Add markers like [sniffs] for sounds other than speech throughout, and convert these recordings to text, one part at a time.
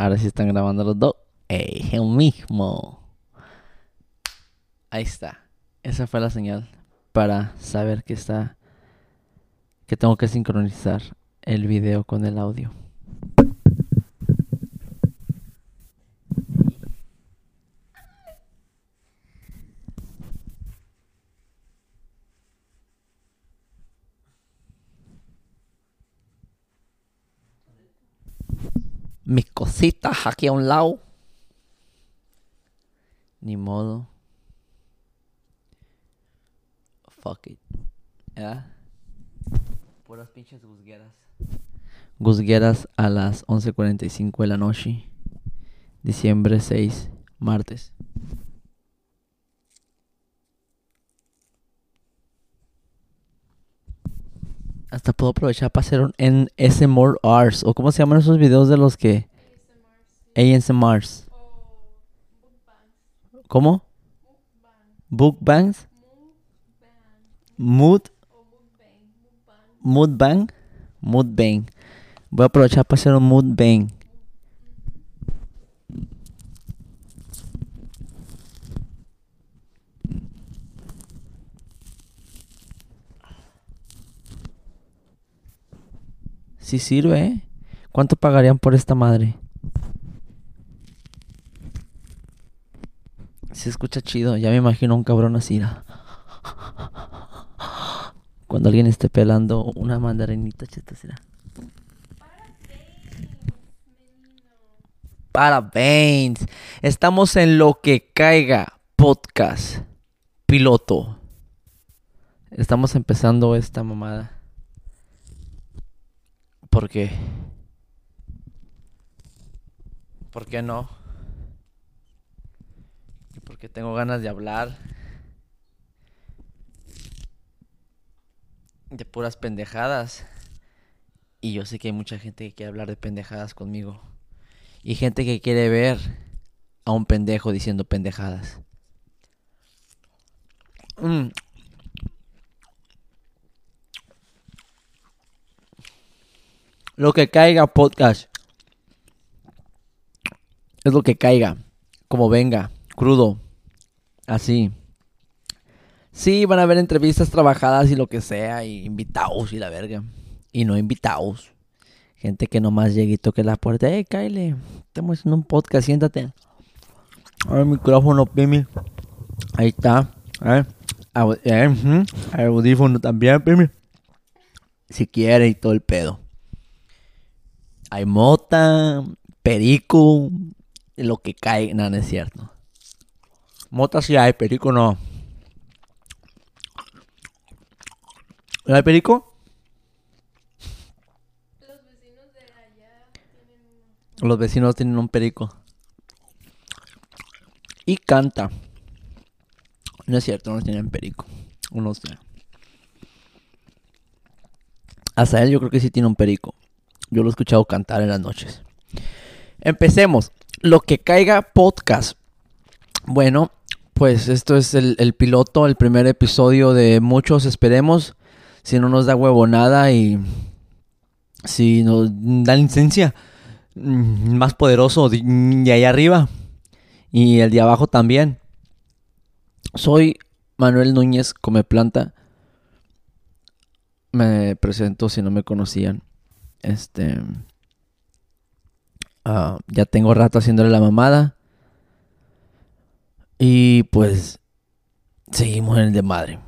Ahora sí están grabando los dos. ¡Ey, el mismo! Ahí está. Esa fue la señal para saber que está. que tengo que sincronizar el video con el audio. Mis cositas aquí a un lado. Ni modo. Fuck it. ¿Ya? Puras pinches guzgueras. Guzgueras a las 11.45 de la noche. Diciembre 6, martes. Hasta puedo aprovechar para hacer un Ars. ¿O cómo se llaman esos videos de los que... ASMRs. ¿Cómo? Bookbangs. Mood. Moodbang. Moodbang. Voy a aprovechar para hacer un moodbang. Sí sirve, ¿eh? ¿Cuánto pagarían por esta madre? Se escucha chido, ya me imagino un cabrón así. Cuando alguien esté pelando una mandarinita cheta será. Parabéns. Estamos en lo que caiga podcast piloto. Estamos empezando esta mamada. ¿Por qué? ¿Por qué no? Porque tengo ganas de hablar de puras pendejadas. Y yo sé que hay mucha gente que quiere hablar de pendejadas conmigo. Y gente que quiere ver a un pendejo diciendo pendejadas. Mm. Lo que caiga podcast. Es lo que caiga. Como venga. Crudo. Así. Sí, van a haber entrevistas trabajadas y lo que sea. Y invitados y la verga. Y no invitados. Gente que nomás llegue y toque la puerta. Eh, Kyle. Estamos haciendo un podcast. Siéntate. el micrófono, Pimi. Ahí está. Eh, audífono también, Pimi. Si quiere y todo el pedo. Hay mota, perico, lo que cae. No, no es cierto. Mota sí hay, perico no. ¿No hay perico? Los vecinos de allá tienen Los vecinos tienen un perico. Y canta. No es cierto, no tienen perico. Unos. Hasta él yo creo que sí tiene un perico. Yo lo he escuchado cantar en las noches. Empecemos. Lo que caiga podcast. Bueno, pues esto es el, piloto, el primer episodio de muchos, esperemos. Si no nos da huevonada y si nos da licencia, mm, más poderoso de, de ahí arriba. Y el de abajo también. Soy Manuel Núñez Come Planta. Me presento si no me conocían. Este. ah, ya tengo rato haciéndole la mamada. Y pues. Seguimos en el de madre.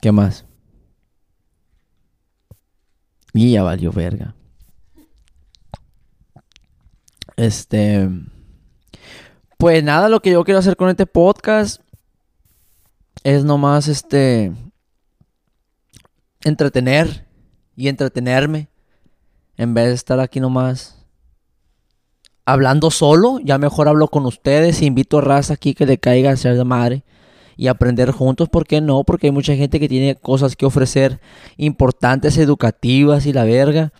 ¿Qué más? Y ya valió verga. Este. Pues nada, lo que yo quiero hacer con este podcast es nomás este entretener y entretenerme en vez de estar aquí nomás hablando solo, ya mejor hablo con ustedes, invito a raza aquí que le caiga a ser de madre y aprender juntos, ¿por qué no? Porque hay mucha gente que tiene cosas que ofrecer importantes, educativas y la verga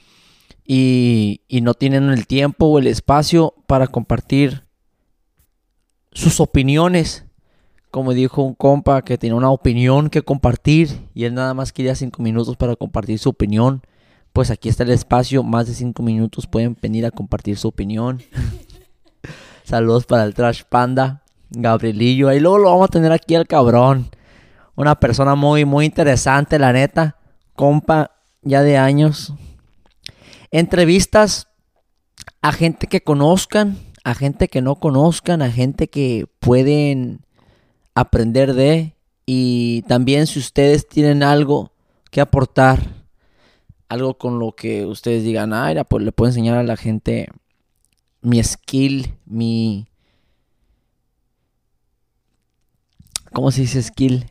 y, y no tienen el tiempo o el espacio para compartir sus opiniones como dijo un compa que tenía una opinión que compartir y él nada más quería cinco minutos para compartir su opinión, pues aquí está el espacio, más de cinco minutos pueden venir a compartir su opinión. [laughs] Saludos para el Trash Panda, Gabrielillo, ahí luego lo vamos a tener aquí al cabrón. Una persona muy, muy interesante, la neta. Compa, ya de años. Entrevistas a gente que conozcan, a gente que no conozcan, a gente que pueden aprender de. Y también si ustedes tienen algo que aportar, algo con lo que ustedes digan, ah, pues le puedo enseñar a la gente mi skill, mi... ¿Cómo se dice skill?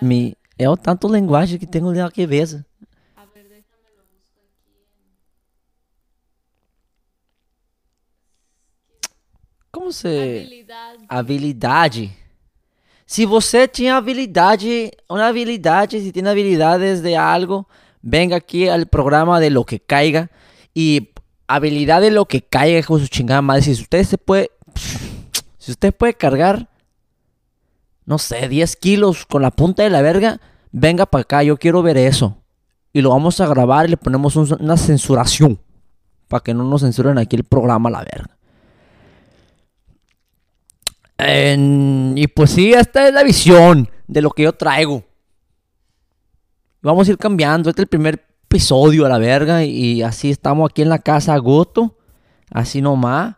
Mi... É tanto linguagem que cabeça. A ver, déjame lo busco aquí. Como en se... Habilidad. Habilidade. Se você tinha habilidade, uma habilidade, se tem habilidades de algo, venga aquí al programa de lo que caiga. Y habilidad de lo que caiga con su chingada madre. Si usted se puede. [sniffs] Si usted puede cargar. No sé, 10 kilos con la punta de la verga. Venga para acá, yo quiero ver eso. Y lo vamos a grabar y le ponemos un- una censuración. Para que no nos censuren aquí el programa la verga. Y pues sí, esta es la visión de lo que yo traigo. Vamos a ir cambiando. Este es el primer episodio a la verga. Y así estamos aquí en la casa a gusto. Así nomás.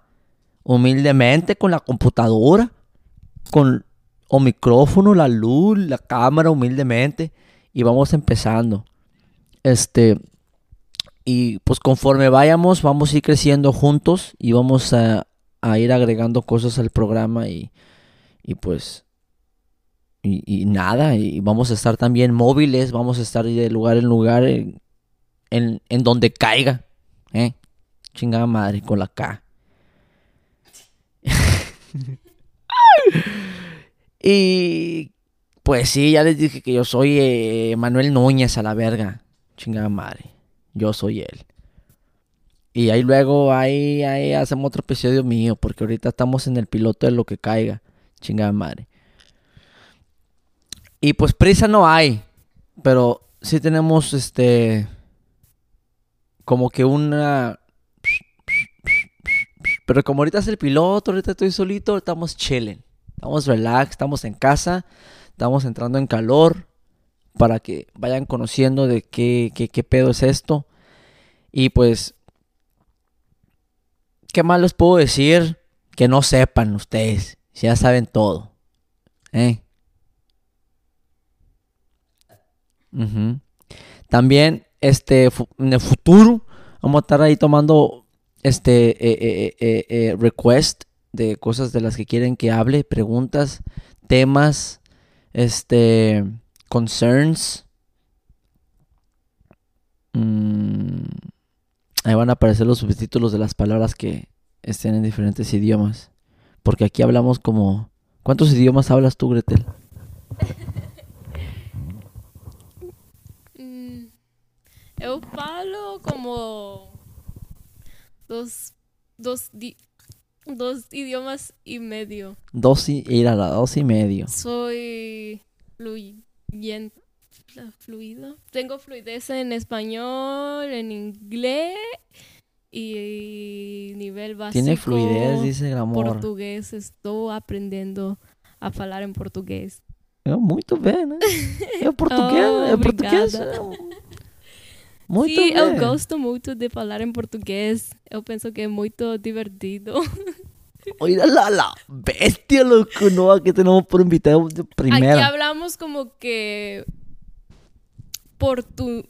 Humildemente con la computadora. Con el micrófono, la luz, la cámara, humildemente. Y vamos empezando. Este. Y pues conforme vayamos, vamos a ir creciendo juntos. Y vamos a, a ir agregando cosas al programa. Y, y pues y, nada, y vamos a estar también móviles, vamos a estar de lugar en lugar en, en, en donde caiga. ¿eh? Chingada madre con la K. [laughs] y pues sí, ya les dije que yo soy eh, Manuel Núñez a la verga. Chingada madre. Yo soy él. Y ahí luego, ahí, ahí hacemos otro episodio mío, porque ahorita estamos en el piloto de lo que caiga. Chingada madre. Y pues prisa no hay, pero sí tenemos este como que una pero como ahorita es el piloto, ahorita estoy solito, estamos chilling. Estamos relax, estamos en casa, estamos entrando en calor para que vayan conociendo de qué, qué, qué pedo es esto. Y pues, ¿qué más les puedo decir? Que no sepan ustedes, ya saben todo. ¿Eh? También, este, en el futuro, vamos a estar ahí tomando, este, eh, eh, request de cosas de las que quieren que hable, preguntas, temas, este, concerns. Mm, ahí van a aparecer los subtítulos de las palabras que estén en diferentes idiomas. Porque aquí hablamos como... ¿Cuántos idiomas hablas tú, Gretel? [laughs] Mm, eu falo como dos, dos, di- dos idiomas y medio. Dos y... Ir a la dos y medio. Soy fluyente, fluido. Tengo fluidez en español, en inglés y nivel básico. Tiene fluidez, dice el amor. portugués. Estoy aprendiendo a hablar en portugués. Eu, muito bem, [laughs] né? É português, Oh, é português. é Muito Sim, bem. eu gosto muito de falar em português. Eu penso que é muito divertido. [laughs] Oiga la, la bestia, loco, no, aquí tenemos por invitado de Aquí hablamos como que portu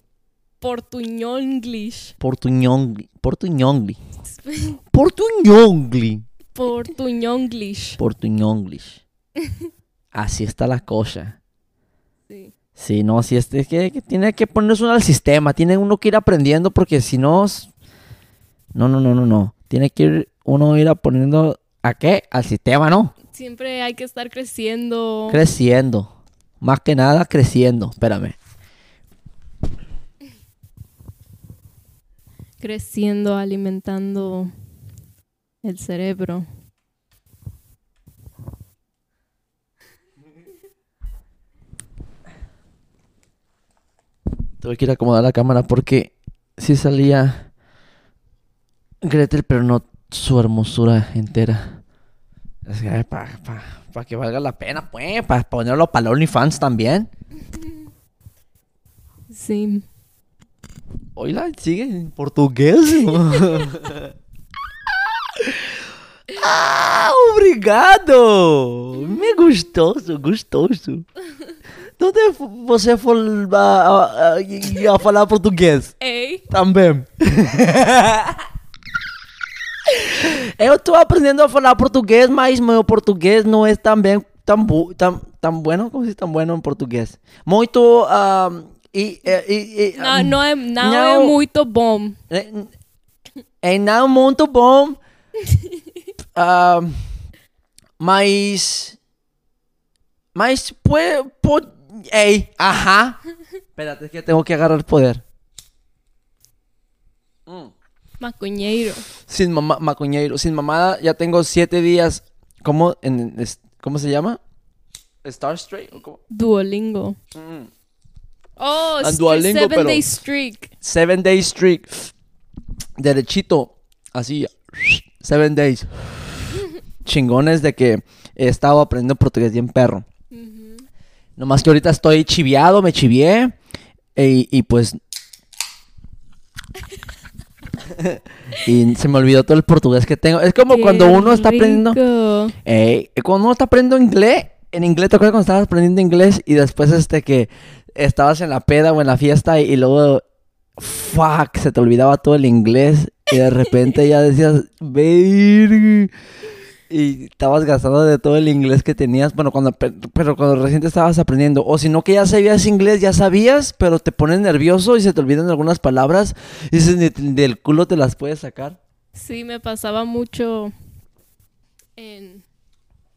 portuñonglish. Portuñongli, portuñongli, [laughs] portuñongli, Portuñonglish. portuñonglish. [laughs] Así está la cosa. Sí. Sí, no, sí, este, es que, que tiene que ponerse uno al sistema, tiene uno que ir aprendiendo porque si no... No, no, no, no, no. Tiene que ir uno ir aprendiendo a qué? Al sistema, ¿no? Siempre hay que estar creciendo. Creciendo. Más que nada creciendo. Espérame. Creciendo, alimentando el cerebro. Tuve que ir a acomodar la cámara porque sí salía Gretel, pero no su hermosura entera. Es que para que valga la pena, pues, para ponerlo para OnlyFans también. Sí. Oila, sigue en português. [laughs] ah, obrigado! Me gostoso, gostoso. Onde você for a, a, a falar português? Ei, Também. Eu tô aprendendo a falar português, mas meu português não é tão bem, tão, tão, tão bueno, como se tão bueno em português. Muito, ah, e, e, e, não, não, é, não, não. é muito bom. É, é não muito bom. Ah, [laughs] mas. Mas pode. pode ei, ajá. Espérate, es que tengo que agarrar poder. Maconheiro. Sin mamá, macuñeiro. Sin mamá ya tengo siete días. ¿Cómo, en, es- ¿cómo se llama? Star Straight. ¿o cómo? Duolingo. Mm. Oh, Duolingo, seven pero- day streak. Seven day streak. Derechito. Así. Seven days. Chingones de que he estado aprendiendo portugués bien perro. Nomás que ahorita estoy chiviado, me chivié. Y, y pues. [laughs] y se me olvidó todo el portugués que tengo. Es como cuando uno está aprendiendo. cuando uno está aprendiendo inglés, en inglés, ¿te acuerdas cuando estabas aprendiendo inglés y después este que estabas en la peda o en la fiesta y, luego, fuck, se te olvidaba todo el inglés y de repente ya decías, verga", y estabas gastando de todo el inglés que tenías, bueno, cuando, pe- pero cuando recién te estabas aprendiendo, o si no que ya sabías inglés, ya sabías, pero te pones nervioso y se te olvidan algunas palabras y ni ni del culo te las puedes sacar. Sí, me pasaba mucho en,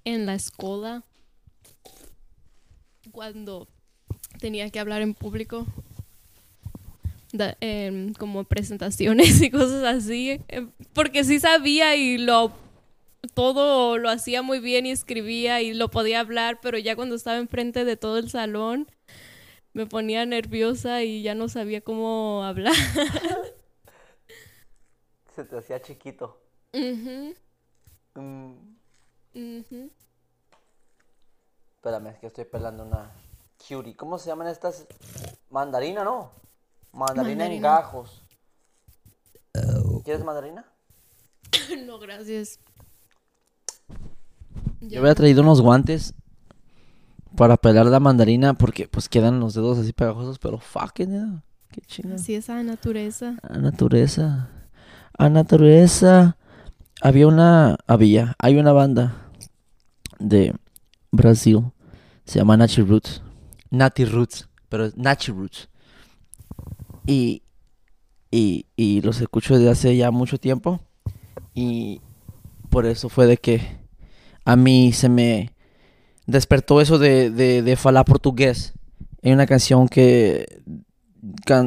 en la escuela cuando tenía que hablar en público, da- em, como presentaciones [laughs] y cosas así, em, porque sí sabía y lo todo lo hacía muy bien y escribía y lo podía hablar, pero ya cuando estaba enfrente de todo el salón me ponía nerviosa y ya no sabía cómo hablar. [laughs] Se te hacía chiquito. Ujú, Mm. ujú. Espérame, es que estoy pelando una cutie. ¿Cómo se llaman estas? Mandarina, ¿no? Mandarina, en Mandarina. gajos. ¿Quieres mandarina? [coughs] No, gracias. Yo había traído unos guantes para pelar la mandarina porque pues quedan los dedos así pegajosos, pero fucking yeah, qué chingada. Así es la naturaleza. A naturaleza. A naturaleza. Había una. Había. Hay una banda de Brasil. Se llama Nachi Roots. Nati Roots. Pero es Nachi Roots. Y. Y, y los escucho desde hace ya mucho tiempo. Y por eso fue de que a mí se me despertó eso de, de, de falar portugués. Hay una canción que.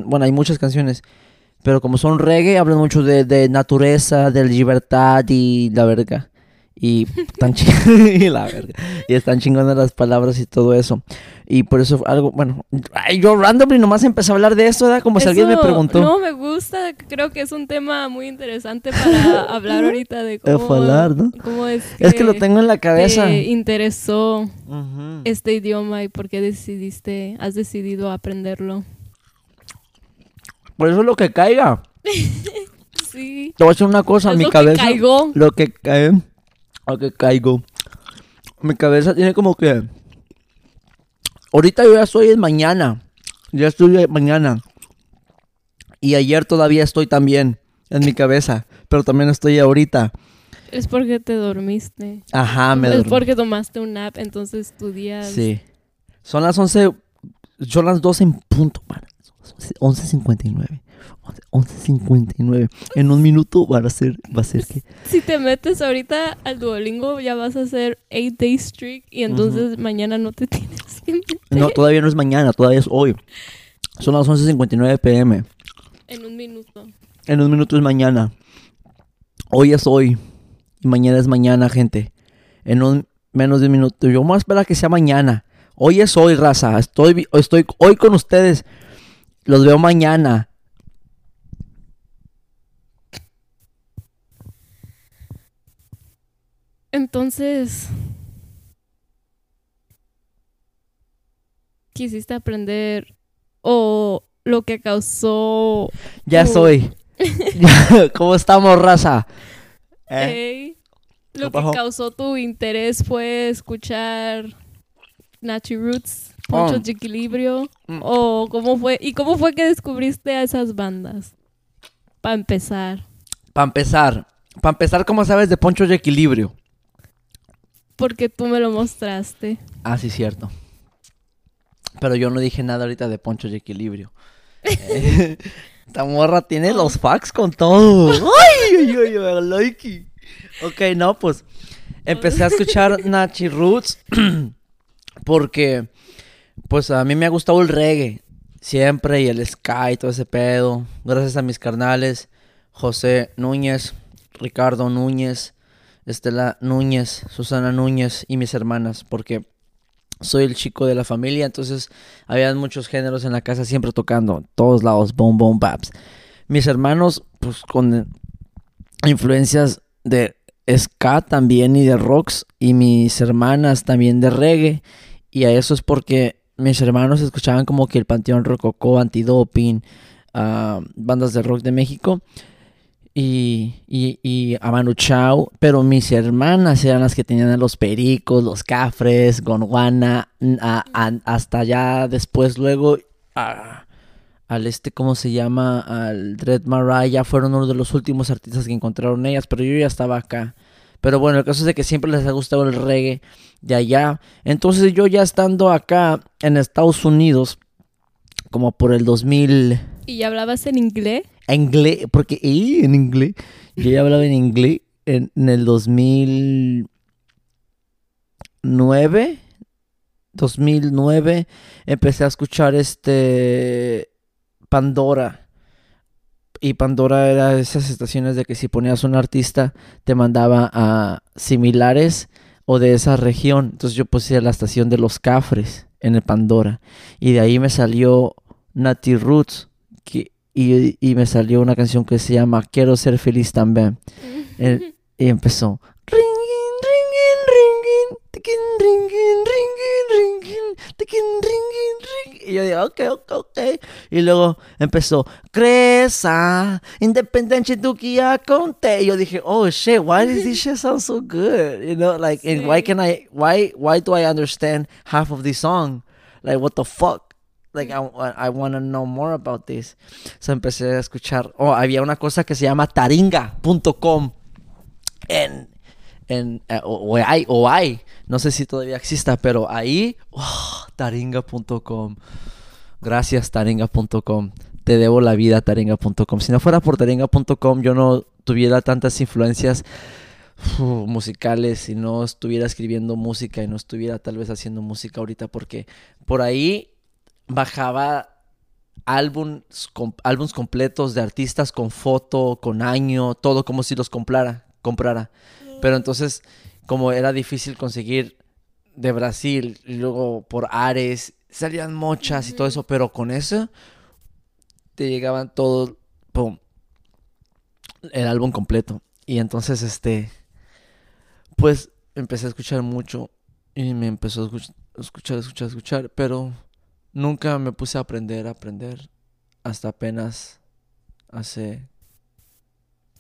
bueno, hay muchas canciones. Pero como son reggae, hablan mucho de, de naturaleza, de libertad y la verga. Y tan [laughs] y la verga. Y están chingonas las palabras y todo eso. Y por eso algo, bueno, ay, yo randomly nomás empecé a hablar de esto, ¿verdad? Como si alguien me Eso preguntó. No, me gusta. Creo que es un tema muy interesante para [laughs] hablar ahorita de cómo, falar, ¿no? cómo es que, es que lo tengo en la cabeza. te interesó este idioma y por qué decidiste, has decidido aprenderlo. Por eso lo que caiga. [laughs] Sí. Te voy a decir una cosa, Es mi lo que cabeza. caigó. Lo que cae. Lo que caigo. Mi cabeza tiene como que. Ahorita yo ya estoy en mañana. Ya estoy en mañana. Y ayer todavía estoy también en mi cabeza. Pero también estoy ahorita. Es porque te dormiste. Ajá, me es dormí. porque tomaste un nap, entonces tu día... Sí. Son las 11. Son las 12 en punto, man. 11.59. 11.59. En un minuto va a ser, va a ser que. Si te metes ahorita al Duolingo, ya vas a hacer 8 day streak y entonces mañana no te [laughs] tienes que meter No, todavía no es mañana, todavía es hoy. Son las 11.59 pm. en un minuto. En un minuto es mañana. Hoy es hoy. Y mañana es mañana, gente. En un menos de un minuto. Yo más espera que sea mañana. Hoy es hoy, raza. Estoy, estoy hoy con ustedes. Los veo mañana. Entonces, quisiste aprender o lo que causó... Ya soy. [laughs] [laughs] ¿Cómo estamos, raza? ¿Eh? Ey, lo que causó tu interés fue escuchar Nachi Roots, Mucho Oh. de Equilibrio, Mm. o cómo fue, y cómo fue que descubriste a esas bandas, para empezar, Para empezar. Para empezar, ¿cómo sabes de Poncho de Equilibrio? Porque tú me lo mostraste. Ah, sí, cierto. Pero yo no dije nada ahorita de Poncho de Equilibrio. Eh, [laughs] Esta morra tiene los facts con todo. [laughs] ¡Ay, ay, ay, ay, I like it. Ok, no, pues empecé a [laughs] escuchar Nachi Roots [clears throat] porque, pues a mí me ha gustado el reggae siempre y el ska y todo ese pedo. Gracias a mis carnales, José Núñez, Ricardo Núñez, Estela Núñez, Susana Núñez y mis hermanas, porque soy el chico de la familia, entonces había muchos géneros en la casa siempre tocando, todos lados, boom, boom, baps. Mis hermanos, pues con influencias de ska también y de rocks, y mis hermanas también de reggae, y a eso es porque mis hermanos escuchaban como que el Panteón Rococó, Antidoping, ah, bandas de rock de México, y, y, y a Manu Chao, pero mis hermanas eran las que tenían a los pericos, los cafres, Gondwana, n- a- a- hasta ya después, luego, al este, ¿cómo se llama? Al Dread Mariah, fueron uno de los últimos artistas que encontraron ellas, pero yo ya estaba acá. Pero bueno, el caso es de que siempre les ha gustado el reggae de allá. Entonces yo ya estando acá en Estados Unidos, como por el 2000 ¿Y hablabas en inglés? inglés, porque ¡ih! en inglés, yo ya hablaba en inglés en, en el 2009, 2009 empecé a escuchar este Pandora. Y Pandora era esas estaciones de que si ponías un artista te mandaba a similares o de esa región. Entonces yo puse la estación de los Cafres en el Pandora. Y de ahí me salió Nati Roots. Que- y, y me salió una canción que se llama Quiero ser feliz también. El- [laughs] y empezó. Y yo digo, ok, ok, ok. Y luego empezó, Cresa, independencia tu guía conte. Y yo dije, oh shit, why does this shit sound so good? You know, like, and why Sí. can I, why, why do I understand half of this song? Like, what the fuck? Like, I, want to know more about this. So empecé a escuchar. Oh, había una cosa que se llama taringa.com en, en eh, o, hay, o hay, no sé si todavía exista, pero ahí, oh, taringa.com. Gracias, taringa.com. Te debo la vida, taringa.com. Si no fuera por taringa.com, yo no tuviera tantas influencias musicales, si no estuviera escribiendo música y no estuviera tal vez haciendo música ahorita, porque por ahí bajaba álbums, com- álbums completos de artistas con foto, con año, todo como si los comprara, comprara. Pero entonces, como era difícil conseguir de Brasil, y luego por Ares, salían mochas y todo eso, pero con eso te llegaban todos, pum, el álbum completo. Y entonces, este, pues empecé a escuchar mucho y me empezó a escuch- escuchar, escuchar, escuchar, pero nunca me puse a aprender, a aprender, hasta apenas hace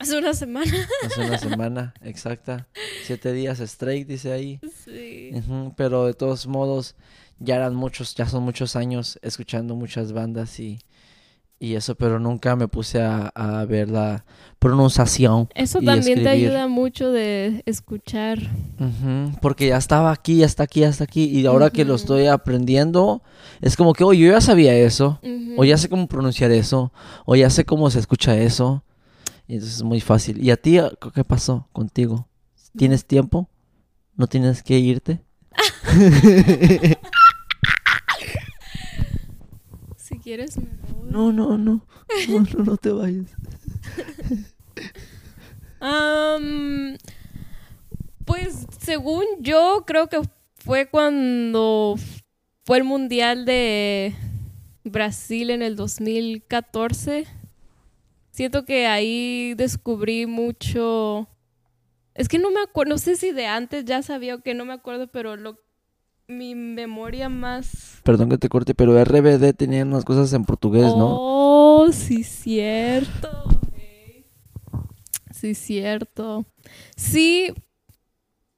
Hace una semana. Hace una [laughs] semana exacta. Siete días straight, dice ahí. Sí. Pero de todos modos, ya eran muchos, ya son muchos años escuchando muchas bandas y, y eso, pero nunca me puse a, a ver la pronunciación. Eso también te ayuda mucho de escuchar. Porque ya estaba aquí, ya está aquí, ya está aquí. Y ahora que lo estoy aprendiendo, es como que, oye, yo ya sabía eso. O ya sé cómo pronunciar eso. O ya sé cómo se escucha eso. Y entonces es muy fácil. ¿Y a ti qué pasó contigo? ¿Tienes tiempo? ¿No tienes que irte? [laughs] Si quieres, me voy. No, no, no. No, no, no te vayas. Am, Pues según yo, creo que fue cuando fue el Mundial de Brasil en el 2014. Siento que ahí descubrí mucho... Es que no me acuerdo, no sé si de antes ya sabía o que no me acuerdo, pero lo, mi memoria más... Perdón que te corte, pero RBD tenía unas cosas en portugués, ¿no? Oh, sí, cierto. Sí, cierto. Sí,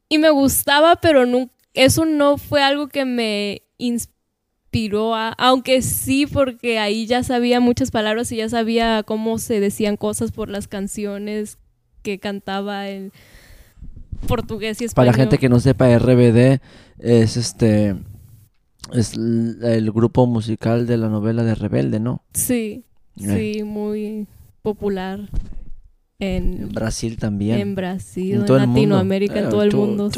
y me gustaba, pero eso no fue algo que me inspiró a, aunque sí, porque ahí ya sabía muchas palabras y ya sabía cómo se decían cosas por las canciones que cantaba en portugués y español. Para la gente que no sepa, RBD es este es el grupo musical de la novela de Rebelde, ¿no? Sí, Eh. sí, muy popular En en, Brasil también. en Brasil, en, todo mundo. Latinoamérica, en todo el mundo. El-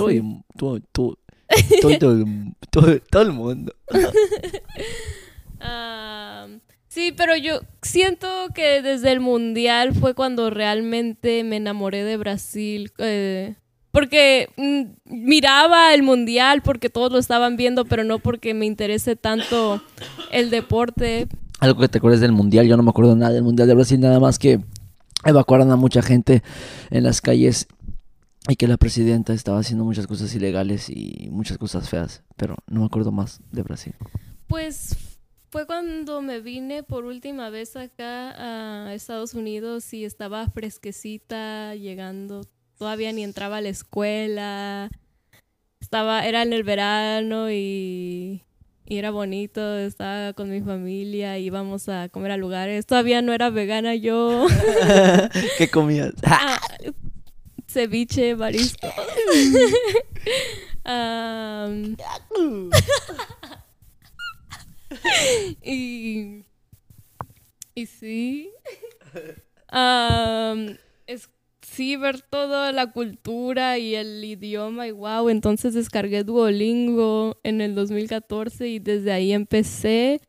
todo el mundo. [laughs] Ah, sí, pero yo siento que desde el mundial fue cuando realmente me enamoré de Brasil. eh, porque mm, miraba el mundial porque todos lo estaban viendo, pero no porque me interese tanto el deporte. Algo que te acuerdes del mundial, yo no me acuerdo nada del mundial de Brasil, nada más que evacuaron a mucha gente en las calles y que la presidenta estaba haciendo muchas cosas ilegales y muchas cosas feas, pero no me acuerdo más de Brasil. Pues fue cuando me vine por última vez acá a Estados Unidos y estaba fresquecita, llegando, todavía ni entraba a la escuela. Estaba, era en el verano y, y era bonito, estaba con mi familia, íbamos a comer a lugares. Todavía no era vegana yo. [laughs] ¿Qué comías? [laughs] Ah, [laughs] ceviche, marisco. Am, y, y sí. Es, sí, ver toda la cultura y el idioma y wow. Entonces descargué Duolingo en el 2014 y desde ahí empecé.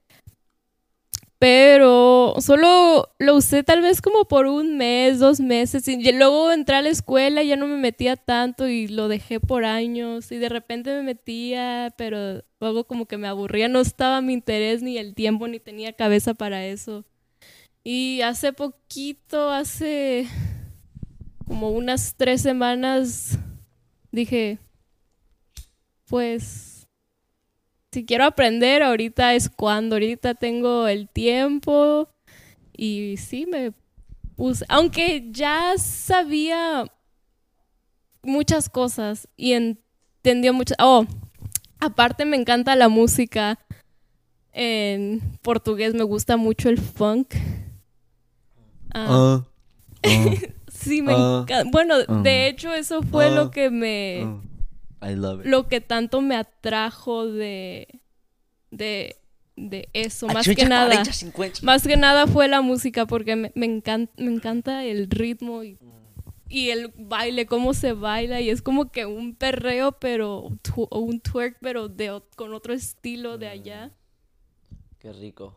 Pero solo lo usé tal vez como por un mes, dos meses. Y luego entré a la escuela y ya no me metía tanto y lo dejé por años. Y de repente me metía, pero luego como que me aburría. No estaba mi interés ni el tiempo ni tenía cabeza para eso. Y hace poquito, hace como unas tres semanas, dije, pues si quiero aprender, ahorita es cuando, ahorita tengo el tiempo. Y sí me puse, aunque ya sabía muchas cosas y entendió muchas, oh, aparte me encanta la música en portugués, me gusta mucho el funk. Ah, [laughs] sí, me ah, encanta. Bueno, ah, de hecho eso fue ah, lo que me I love it. lo que tanto me atrajo de, de, de eso, más que nada. Más que nada fue la música porque me, me, encan- me encanta el ritmo y, y el baile, cómo se baila y es como que un perreo, pero o un twerk, pero de, con otro estilo de allá. Qué rico.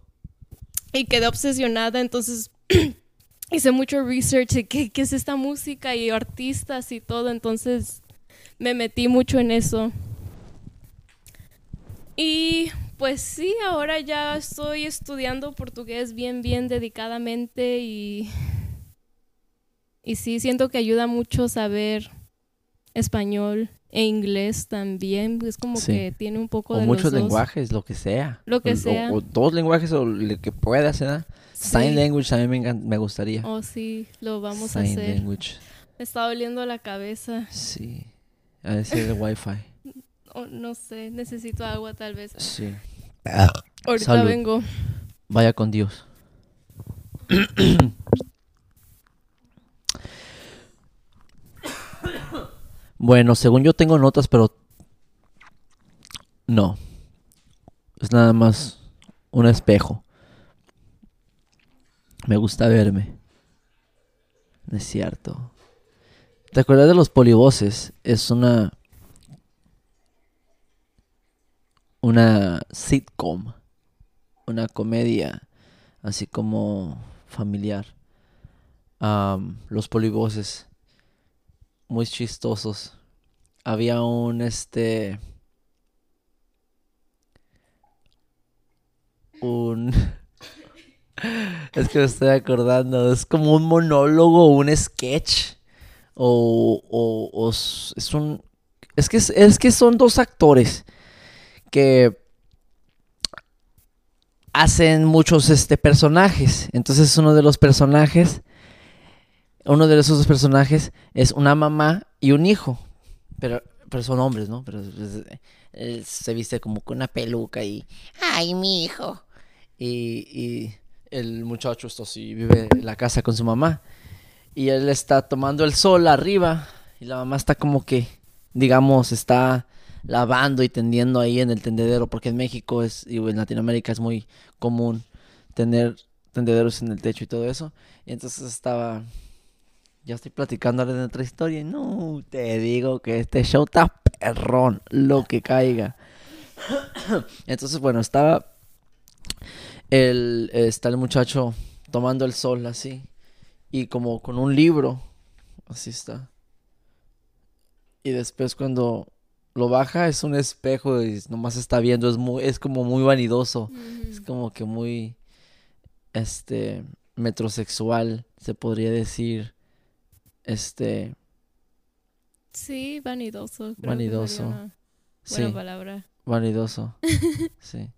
Y quedé obsesionada, entonces [clears throat] hice mucho research de qué, qué es esta música y artistas y todo, entonces me metí mucho en eso. Y pues sí, ahora ya estoy estudiando portugués bien, bien dedicadamente y, y sí, siento que ayuda mucho saber español e inglés también, es como Sí. que tiene un poco O de muchos los dos. lenguajes, lo que sea. Lo que O- sea. O, dos lenguajes o lo que puedas, ¿verdad? Sign language a mí me, me gustaría. Oh, sí, lo vamos a Sign hacer. language. Me está doliendo la cabeza. Sí. A decir el wifi. [laughs] Oh, no sé, necesito agua tal vez. Sí. Ahorita Salud. vengo. Vaya con Dios. [coughs] bueno, según yo tengo notas, pero no. Es nada más un espejo. Me gusta verme. No es cierto. ¿Te acuerdas de los polivoces? Es una una sitcom, una comedia así como familiar. Am, los polivoces muy chistosos. había un este un es que me estoy acordando es como un monólogo un sketch o, o- es un es que es que son dos actores que hacen muchos este personajes entonces uno de los personajes uno de esos dos personajes es una mamá y un hijo. Pero, pero son hombres, ¿no? Pero pues, él se viste como con una peluca y. ¡Ay, mi hijo! Y, y el muchacho está así, vive en la casa con su mamá. Y él está tomando el sol arriba. Y la mamá está como que, digamos, está lavando y tendiendo ahí en el tendedero. Porque en México es, y en Latinoamérica es muy común tener tendederos en el techo y todo eso. Y entonces estaba ya estoy platicándole de otra historia y no te digo que este show está perrón, lo que caiga. [coughs] Entonces, bueno, estaba el, está el muchacho tomando el sol así y como con un libro, así está. Y después cuando lo baja es un espejo y nomás está viendo, es muy, es como muy vanidoso, es como que muy, este, metrosexual, se podría decir. Este, Sí, vanidoso. creo que Vanidoso. una sí, Buena palabra. vanidoso. [laughs] Sí.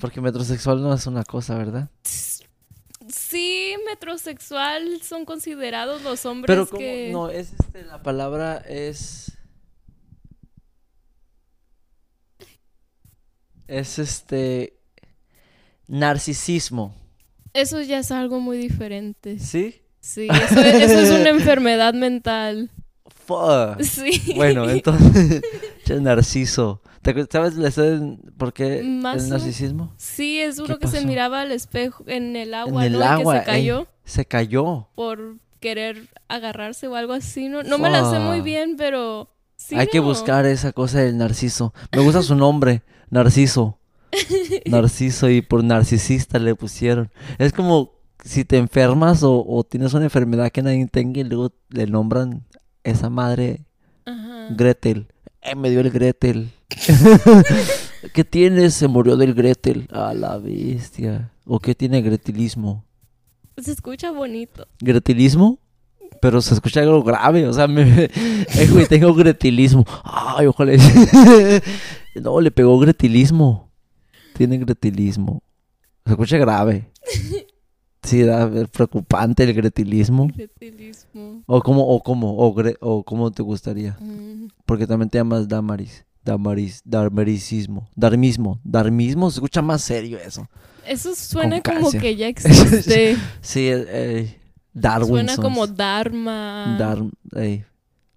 Porque metrosexual no es una cosa, ¿verdad? Sí, metrosexual son considerados los hombres Pero como, que... no, es este, la palabra es... Es este... Narcisismo. Eso ya es algo muy diferente. ¿Sí? Sí, eso, eso es una [laughs] enfermedad mental. Fuck. [laughs] Sí. Bueno, entonces... [laughs] che, narciso. ¿Te acuer- ¿Sabes la historia por qué Más el narcisismo? Sí, es ¿Qué uno que se miraba al espejo en el agua, en el ¿no? Agua. que se cayó se cayó. por querer agarrarse o algo así. No, no me la sé muy bien, pero... sí, Hay que buscar esa cosa del narciso. Me gusta su nombre, Narciso. [laughs] Narciso y por narcisista le pusieron. Es como si te enfermas o, o tienes una enfermedad que nadie tenga y luego le nombran esa madre Ajá. Gretel. Eh, me dio el Gretel. [laughs] ¿Qué tienes? Se murió del Gretel. A la bestia. ¿O qué tiene gretilismo? Se escucha bonito. ¿Gretilismo? Pero se escucha algo grave, o sea, me... Eh, güey, tengo gretilismo. Ay, ojalá. [laughs] No, le pegó gretilismo. Tiene gretilismo. Se escucha grave. [laughs] Sí, da preocupante el gretilismo. Gretilismo. O como, o como, o, gre- o cómo te gustaría. Mm. Porque también te llamas Damaris. Damaris, Darmericismo. Darmismo. Darmismo se escucha más serio eso. Eso suena como que ya [laughs] existe. Sí, eh, Darwin. suena como Dharma. Dar, eh,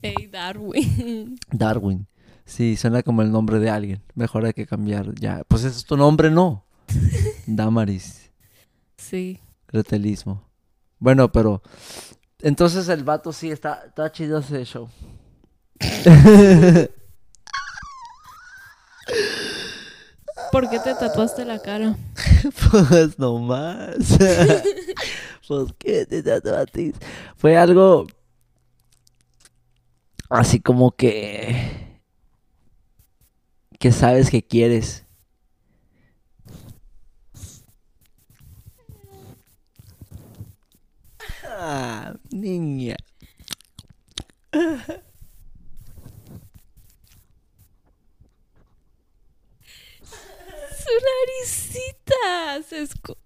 Ey, Darwin. [laughs] Darwin. Sí, suena como el nombre de alguien. Mejor hay que cambiar ya. Pues ese es tu nombre, ¿no? [laughs] Damaris. sí. Gretelismo. Bueno, pero... Entonces el vato sí está, está chido ese show. [laughs] ¿Por qué te tatuaste la cara? pues no más. pues [laughs] qué te tatuaste? Fue algo... Así como que... Que sabes que quieres. Ah, niña. Su naricita. Se escu-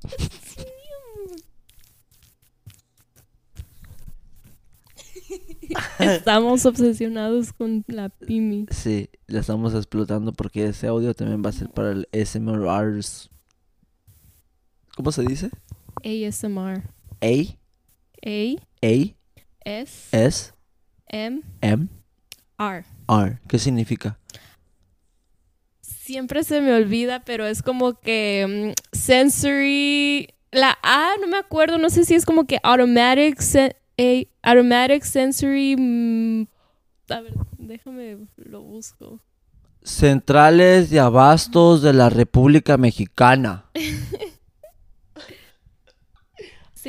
Estamos obsesionados con la Pimi. Sí, la estamos explotando porque ese audio también va a ser para el SMRs. ¿Cómo se dice? ASMR. A, A A, S S, M M, R. R. ¿Qué significa? Siempre se me olvida, pero es como que mm, sensory. La A no me acuerdo, no sé si es como que automatic, sen- a- automatic sensory. mm, a ver, déjame lo busco. Centrales de abastos de la República Mexicana. [laughs]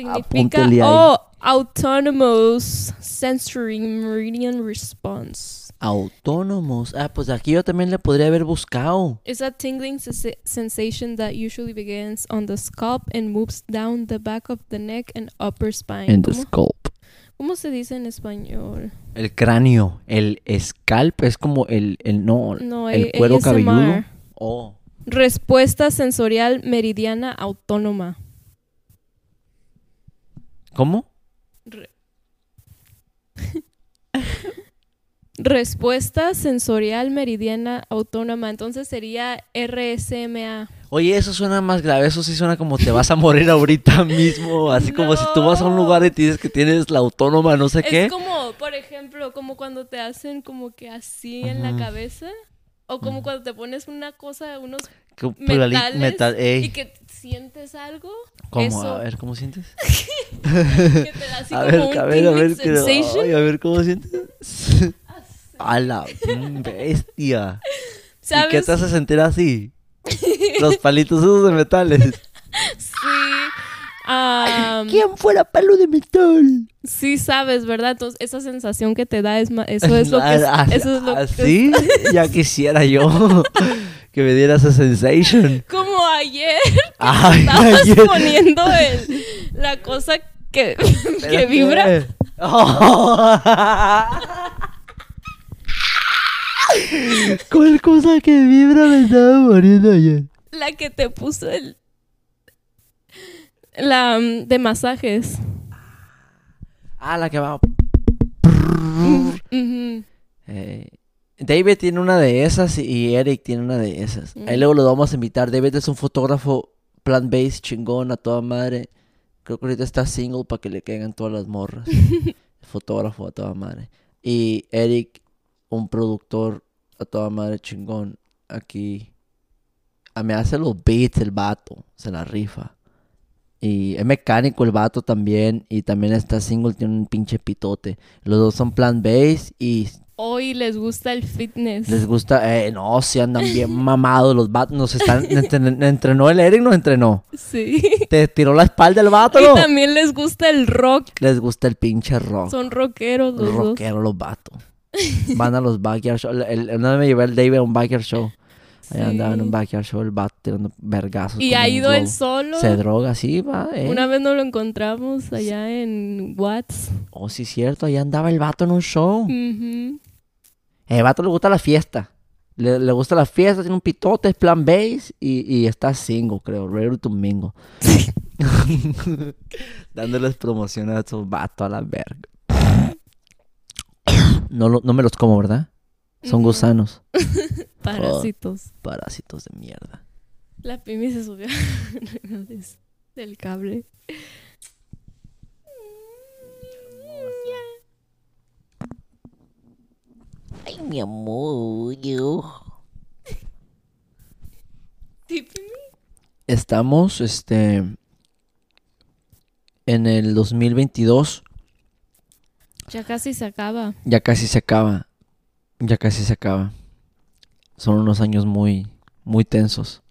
Significa oh, autonomous sensory meridian response. Autónomos. Ah, pues aquí yo también le podría haber buscado. It's a tingling sensa- sensation that usually begins on the scalp and moves down the back of the neck and upper spine. The ¿Cómo, scalp. cómo se dice en español? El cráneo. El scalp es como el, el no, No, el cuero ASMR. cabelludo. Oh. Respuesta sensorial meridiana autónoma. ¿Cómo? Re- [laughs] Respuesta sensorial meridiana autónoma. Entonces sería RSMA. Oye, eso suena más grave. Eso sí suena como te vas a morir ahorita [laughs] mismo. Así como si tú vas a un lugar y te dices que tienes la autónoma, no sé qué. Es como, por ejemplo, como cuando te hacen como que así en la cabeza. O como cuando te pones una cosa, unos metales metal- y que sientes algo. ¿Cómo? Eso. A ver, ¿cómo sientes? [laughs] Que te da así [laughs] a como ver, un a ver, a ver, ay, a ver, ¿cómo sientes? [laughs] A la bestia. ¿Y qué ¿Sabes? te hace sentir así? Los palitos esos de metales. Sí. Am, ¿Quién fuera palo de metal? sí sabes, ¿verdad? Entonces, esa sensación que te da es ma- eso es lo que es- Ah, eso es lo que ¿Así? Ya quisiera yo que me diera esa sensation. como ayer Ay, estabas poniendo el- la cosa que, [laughs] que vibra. Oh. [laughs] ¿Cuál cosa que vibra me estaba muriendo ayer? La que te puso el la mm, de masajes. Ah, la que va. Eh, David tiene una de esas y Eric tiene una de esas. Ahí luego lo vamos a invitar. David es un fotógrafo plant-based chingón a toda madre. Creo que ahorita está single para que le caigan todas las morras. [laughs] fotógrafo a toda madre. Y Eric, un productor a toda madre chingón. Aquí. A me hace los beats el vato. Se la rifa. Y es mecánico el vato también. Y también está single, tiene un pinche pitote. Los dos son plant-based y Hoy les gusta el fitness. les gusta, eh, no, si andan bien [laughs] mamados los vatos, nos están, [laughs] entren- entrenó el Eric, nos entrenó. Sí. Te tiró la espalda el vato, Y también les gusta el rock. Les gusta el pinche rock. Son rockeros los rockeros, los vatos. [laughs] Van a los backyard show. El, el- una vez me llevé el David a un backyard show. Allá andaba en un Sí. backyard show el vato tirando vergazos. Y ha ido él solo. Se droga, sí, va, eh. Una vez nos lo encontramos allá en Watts. Oh, sí, cierto, allá andaba el vato en un show. Ujú. El vato le gusta la fiesta. Le, le gusta la fiesta, tiene un pitote, es plan base y, y está single, creo. Ready to mingle. [laughs] Dándoles promoción a esos vatos a la verga. No, lo- no me los como, ¿verdad? Son gusanos. [laughs] Parásitos. Parásitos de mierda. La Pimi se subió [laughs] del cable. Ay, mi amor. Estamos, este... En el 2022. Ya casi se acaba. Ya casi se acaba. Ya casi se acaba. Son unos años muy, muy tensos.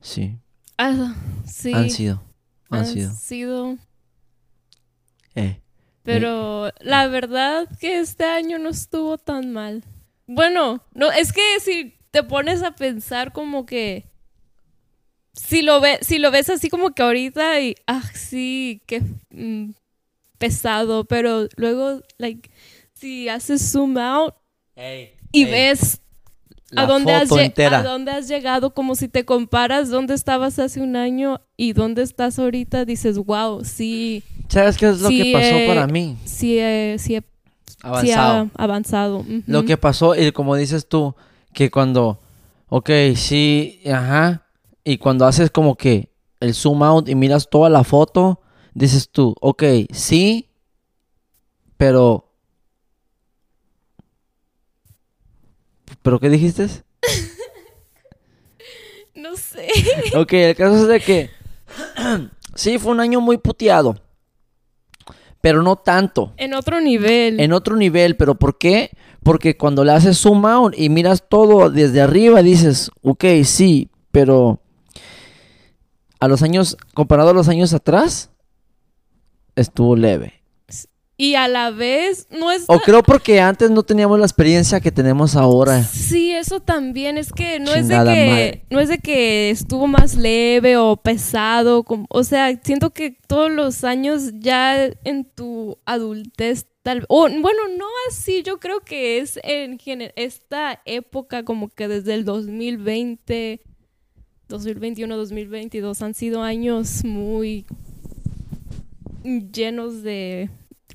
Sí, Ah, sí. han sido. Han, han sido. sido. Eh. Pero la verdad que este año no estuvo tan mal. Bueno, no, es que si te pones a pensar como que si lo ves, si lo ves así como que ahorita y ah sí, qué mm, pesado, pero luego like si haces zoom out y ves La a dónde has entera. a dónde has llegado como si te comparas dónde estabas hace un año y dónde estás ahorita, dices, "Wow, sí, ¿Sabes qué es lo Sí, que pasó eh, para mí? sí sí Avanzado. ha avanzado. Lo que pasó, y como dices tú, que cuando, ok, sí, ajá, y cuando haces como que el zoom out y miras toda la foto, dices tú, ok, sí, pero... ¿Pero qué dijiste? [laughs] No sé. Ok, el caso es de que [clears throat] sí, fue un año muy puteado, pero no tanto. En otro nivel. En otro nivel, pero ¿por qué? Porque cuando le haces zoom out y miras todo desde arriba, dices, ok, sí, pero a los años, comparado a los años atrás, estuvo leve. Y a la vez no es... O creo porque antes no teníamos la experiencia que tenemos ahora. Sí, eso también. Es que no es de que madre. no es de que estuvo más leve o pesado. como- o sea, siento que todos los años ya en tu adultez tal o bueno, no así. Yo creo que es en general esta época como que desde el 2020, 2021, 2022 han sido años muy llenos de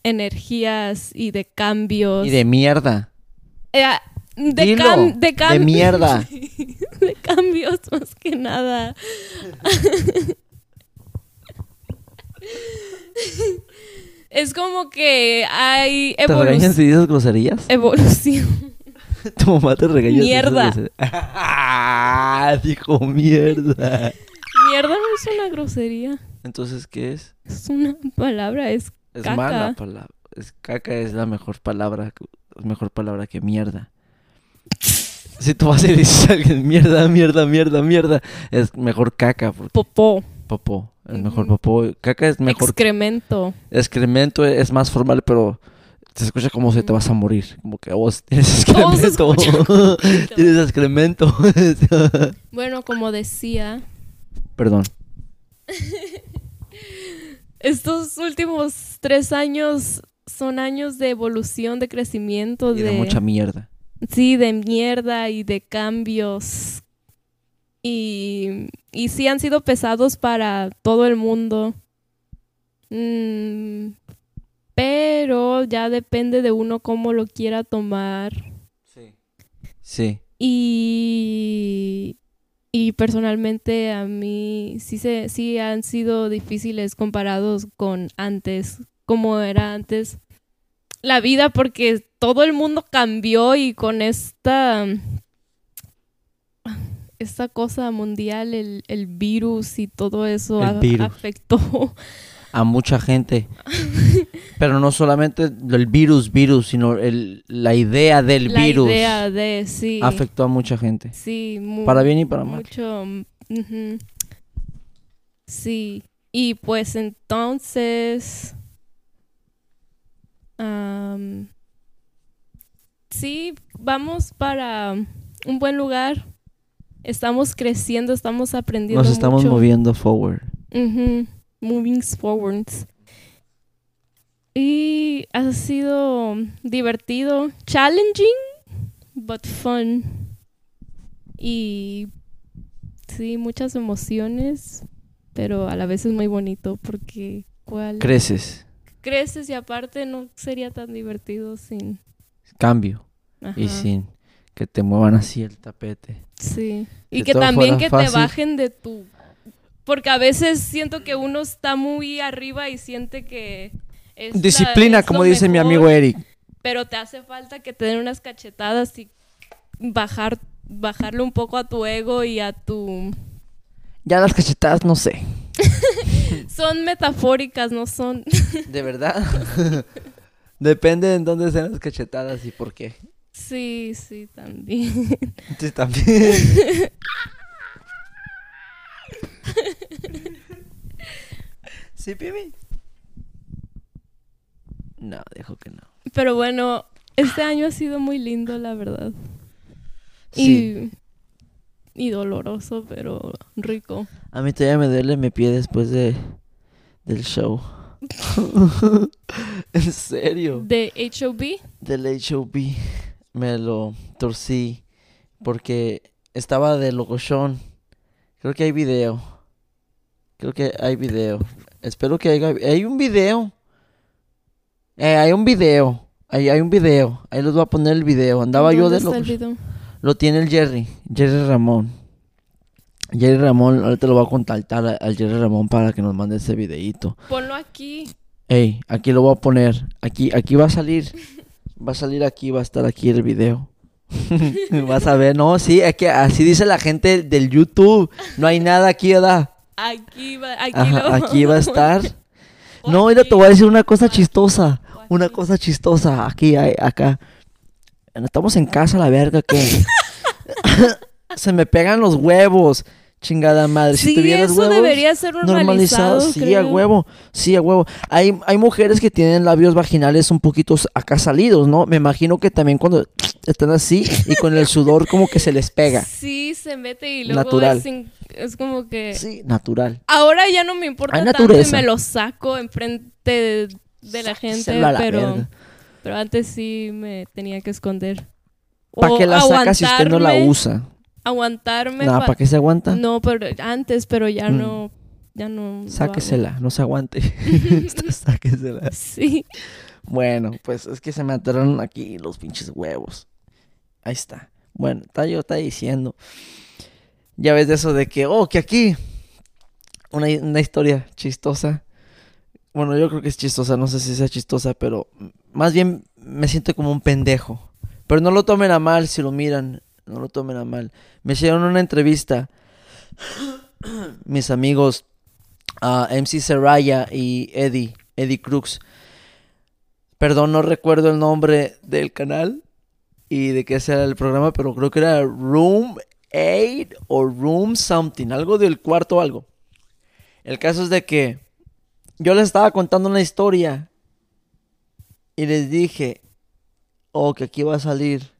energías y de cambios. Y de mierda. Eh, de, Dilo, cam- de, mierda. [laughs] de cambios más que nada. [laughs] es como que hay ¿Te regañan evolu- si dices groserías? [laughs] evolución. Tu mamá te regaña si dices Mierda. Ah, Dijo mierda. Mierda no es una grosería. Entonces, ¿qué es? Es una palabra, es Es Caca. mala palabra. Es caca es la mejor palabra, mejor palabra que mierda. Si tú vas y le dices a alguien mierda, mierda, mierda, mierda, es mejor caca porque popó, popó, es mejor popó. Caca es mejor excremento. excremento es más formal, pero se escucha como si te vas a morir, como que vos tienes [laughs] Todo se excremento. [laughs] tienes excremento. [laughs] Bueno, como decía, Perdón. Estos últimos tres años son años de evolución, de crecimiento, Y de mucha mierda. Sí, de mierda y de cambios. Y, y sí han sido pesados para todo el mundo. Mm, pero ya depende de uno cómo lo quiera tomar. Sí. Sí. Y, y personalmente a mí sí, se, sí han sido difíciles comparados con antes, como era antes la vida, porque todo el mundo cambió y con esta, esta cosa mundial, el, el virus y todo eso a- afectó. A mucha gente. [laughs] Pero no solamente el virus, virus, sino el, la idea del la virus idea de, sí. afectó a mucha gente. Sí, mu- Para bien y para mal. Mucho. Sí. Y pues entonces. am, sí, vamos para un buen lugar. Estamos creciendo, estamos aprendiendo. Nos estamos mucho. moviendo forward. Moving forwards. Y ha sido divertido, challenging, but fun. Y sí, muchas emociones, pero a la vez es muy bonito porque ¿cuál? Creces, creces y aparte no sería tan divertido sin cambio. Y sin que te muevan así el tapete. Sí. Y que también que te bajen de tu... Porque a veces siento que uno está muy arriba y siente que... es la- Disciplina, es como dice mi amigo Eric. Pero te hace falta que te den unas cachetadas y bajar, bajarle un poco a tu ego y a tu... Ya las cachetadas, no sé. [laughs] Son metafóricas, no son... [laughs] ¿De verdad? [laughs] Depende de en dónde sean las cachetadas y por qué. sí, sí, también. Sí, también. [laughs] ¿Sí, Pimi? No, dejo que no. Pero bueno, este año ha sido muy lindo, la verdad. Sí. Y, y doloroso, pero rico. A mí todavía me duele mi pie después de del show. [laughs] en serio. De HOB. Del HOB. Me lo torcí porque estaba de locochón. Creo que hay video. Creo que hay video. Espero que haya... Hay un video. Eh, hay un video. Ahí hay un video. Ahí les voy a poner el video. Andaba yo ¿Dónde de video? Lo tiene el Jerry, Jerry Ramón. Jerry Ramón, ahorita lo voy a contactar al Jerry Ramón para que nos mande ese videíto. Ponlo aquí. Ey, aquí lo voy a poner. Aquí, aquí va a salir. Va a salir aquí, va a estar aquí el video. [laughs] Vas a ver, no, sí, es que así dice la gente del YouTube. No hay nada aquí, ¿verdad? Aquí va, aquí, Ajá, aquí va a estar. [laughs] No, mira, te voy a decir una cosa chistosa. Una cosa chistosa. Aquí, hay- acá. Estamos en casa, la verga, que. [laughs] Se me pegan los huevos. Chingada madre. si tuvieras eso huevos debería ser normalizado, normalizados, sí, a huevo. Sí, a huevo. Hay, hay mujeres que tienen labios vaginales un poquito acá salidos, ¿no? Me imagino que también cuando están así y con el sudor como que se les pega. [laughs] Sí, se mete y luego Natural. Es, in- es como que... Sí, natural. Ahora ya no me importa Hay tanto y me lo saco enfrente de, de la gente, la pero, verga. pero antes sí me tenía que esconder. ¿Para qué la saca si usted no la usa? Aguantarme. Nada, pa- ¿para qué se aguanta? No, pero antes, pero ya Mm. no, ya no. Sáquesela, no se aguante. [laughs] [laughs] Sáquesela. Sí. Bueno, pues es que se me ataron aquí los pinches huevos. Ahí está. Bueno, está yo está diciendo. Ya ves de eso de que, oh, que aquí. Una, una historia chistosa. Bueno, yo creo que es chistosa, no sé si sea chistosa, pero más bien me siento como un pendejo. Pero no lo tomen a mal si lo miran, no lo tomen a mal. Me hicieron una entrevista [coughs] mis amigos ah, MC Seraya y Eddie, Eddie Crux. Perdón, no recuerdo el nombre del canal y de qué era el programa, pero creo que era Room 8 o Room Something, algo del cuarto algo. El caso es de que yo les estaba contando una historia y les dije, oh, que aquí va a salir.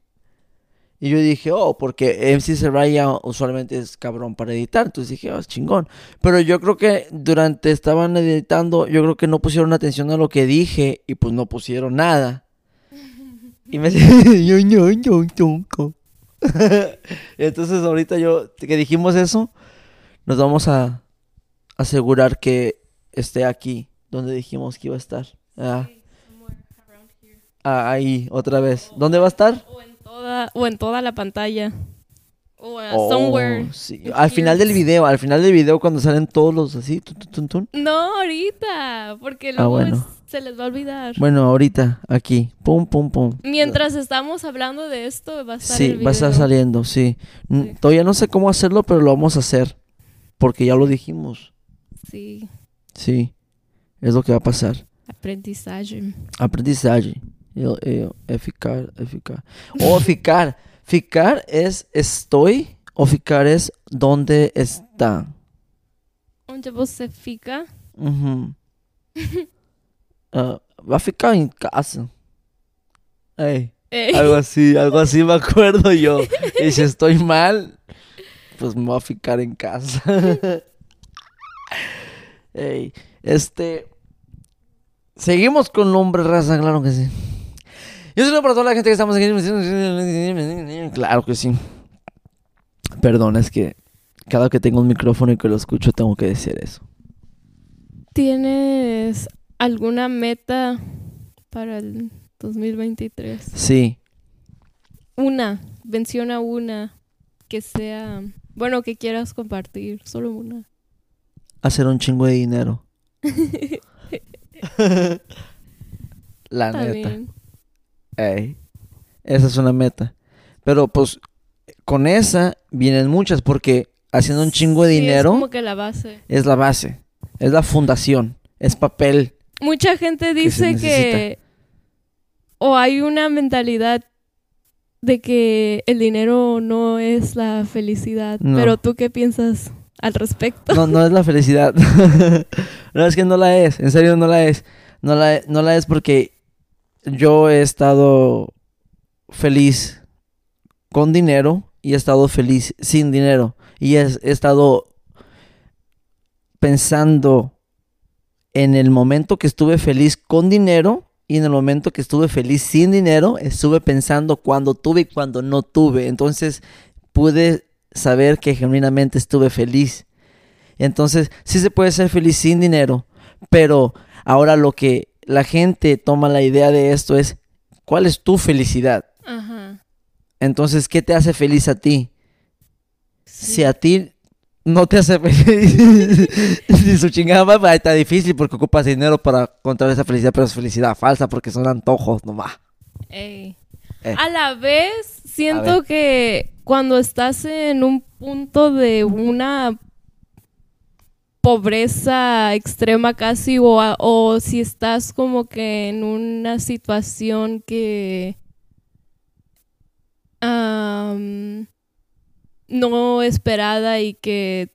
Y yo dije, oh, porque MC Serraya usualmente es cabrón para editar. Entonces dije, oh, es chingón. Pero yo creo que durante estaban editando, yo creo que no pusieron atención a lo que dije y pues no pusieron nada. Y me. [laughs] [laughs] Entonces ahorita yo, que dijimos eso, nos vamos a asegurar que esté aquí, donde dijimos que iba a estar. Ah, ah, ahí, otra vez. ¿Dónde va a estar? O en toda, o en toda la pantalla. O uh, Oh, somewhere. sí. Al final del video, al final del video cuando salen todos los así. tun, tun, tun, tun. No, ahorita. Porque Ah, luego bueno. es- se les va a olvidar. Bueno, ahorita, aquí. Pum, pum, pum. Mientras estamos hablando de esto, va a estar Sí, el va a estar saliendo, sí. Sí. Todavía no sé cómo hacerlo, pero lo vamos a hacer. Porque ya lo dijimos. Sí, Sí. Es lo que va a pasar. aprendizaje. Aprendizaje. Eu, eu, é ficar, é ficar. O ficar. [laughs] Ficar es estoy o ficar es donde está. Onde você fica? Uhum. [laughs] Ah, vai ficar em casa. Ey, algo así, algo así me acuerdo yo. Y si estoy mal, pues me voy a ficar en casa. [laughs] Ey, este. Seguimos con nombre raza, claro que sí. Yo saludo para toda la gente que estamos aquí. Claro que sí. Perdón, es que cada que tengo un micrófono y que lo escucho tengo que decir eso. ¿Tienes alguna meta para el 2023? Sí, Una, menciona una que sea, bueno, que quieras compartir, solo una. hacer un chingo de dinero. [laughs] La Está neta. Ey, esa es una meta. Pero pues con esa vienen muchas porque haciendo un chingo de Sí, dinero es como que la base. es la base, es la fundación, es papel. Mucha gente dice que o hay una mentalidad de que el dinero no es la felicidad, No. pero tú qué piensas al respecto? No, no es la felicidad. [laughs] no, es que no la es. En serio, no la es. No la, no la es porque yo he estado feliz con dinero y he estado feliz sin dinero. Y he, he estado pensando en el momento que estuve feliz con dinero y en el momento que estuve feliz sin dinero, estuve pensando cuando tuve y cuando no tuve. Entonces pude saber que genuinamente estuve feliz. Entonces, sí se puede ser feliz sin dinero, pero ahora lo que la gente toma la idea de esto es, ¿cuál es tu felicidad? Ajá. Entonces, ¿qué te hace feliz a ti? sí. Si a ti no te hace feliz, [laughs] si su chingada ahí está difícil porque ocupas dinero para encontrar esa felicidad, pero es felicidad falsa porque son antojos nomás. Ey. Eh. A la vez, siento que cuando estás en un punto de una pobreza extrema casi o, a- o si estás como que en una situación que am, no esperada y que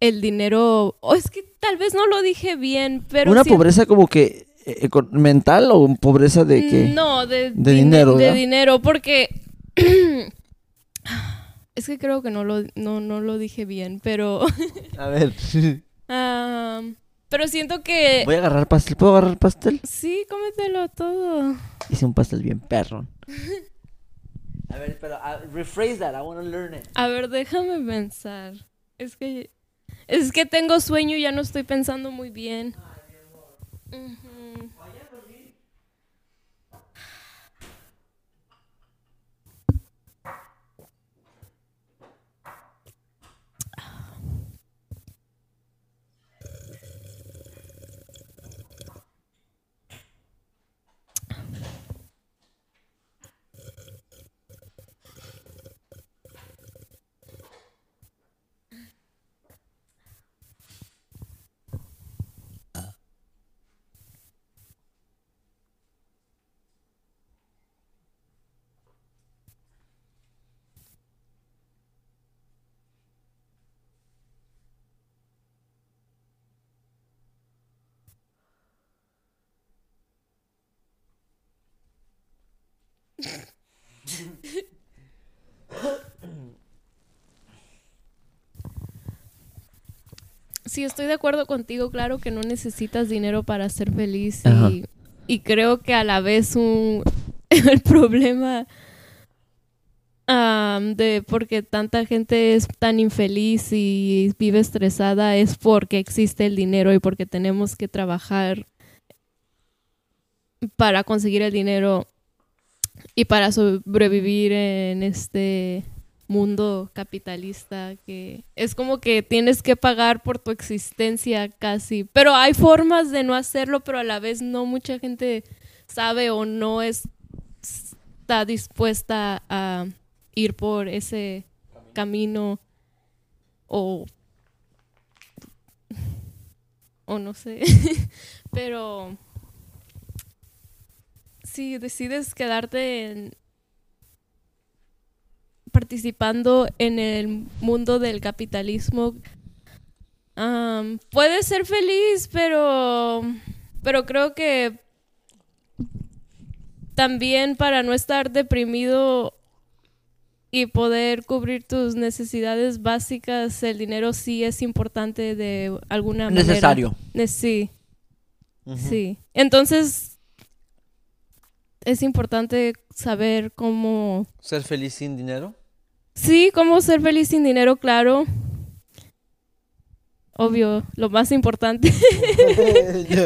el dinero, o es que tal vez no lo dije bien, pero Una pobreza como que eh, econ- mental o pobreza de qué? No, de, De dine- dinero, De ¿verdad? dinero, porque [clears throat] es que creo que no lo, no, no lo dije bien, pero [laughs] A ver. [laughs] pero siento que Voy a agarrar pastel. ¿Puedo agarrar pastel? sí, cómetelo todo. Hice un pastel bien perro. [laughs] A ver, pero uh, rephrase that. I want to learn it. A ver, déjame pensar. Es que es que tengo sueño y ya no estoy pensando muy bien. Ujú. Sí, estoy de acuerdo contigo, claro que no necesitas dinero para ser feliz y, y creo que a la vez un [laughs] el problema am, de porque tanta gente es tan infeliz y vive estresada es porque existe el dinero y porque tenemos que trabajar para conseguir el dinero y para sobrevivir en este mundo capitalista que es como que tienes que pagar por tu existencia casi, pero hay formas de no hacerlo, pero a la vez no mucha gente sabe o no es está dispuesta a ir por ese camino o o no sé, [laughs] pero si decides quedarte en, participando en el mundo del capitalismo, am, puedes ser feliz, pero, pero creo que también para no estar deprimido y poder cubrir tus necesidades básicas, el dinero sí es importante de alguna manera. Necesario. Sí, sí. Entonces, es importante saber cómo ¿Ser feliz sin dinero? Sí, cómo ser feliz sin dinero, claro. Obvio, lo más importante. [laughs]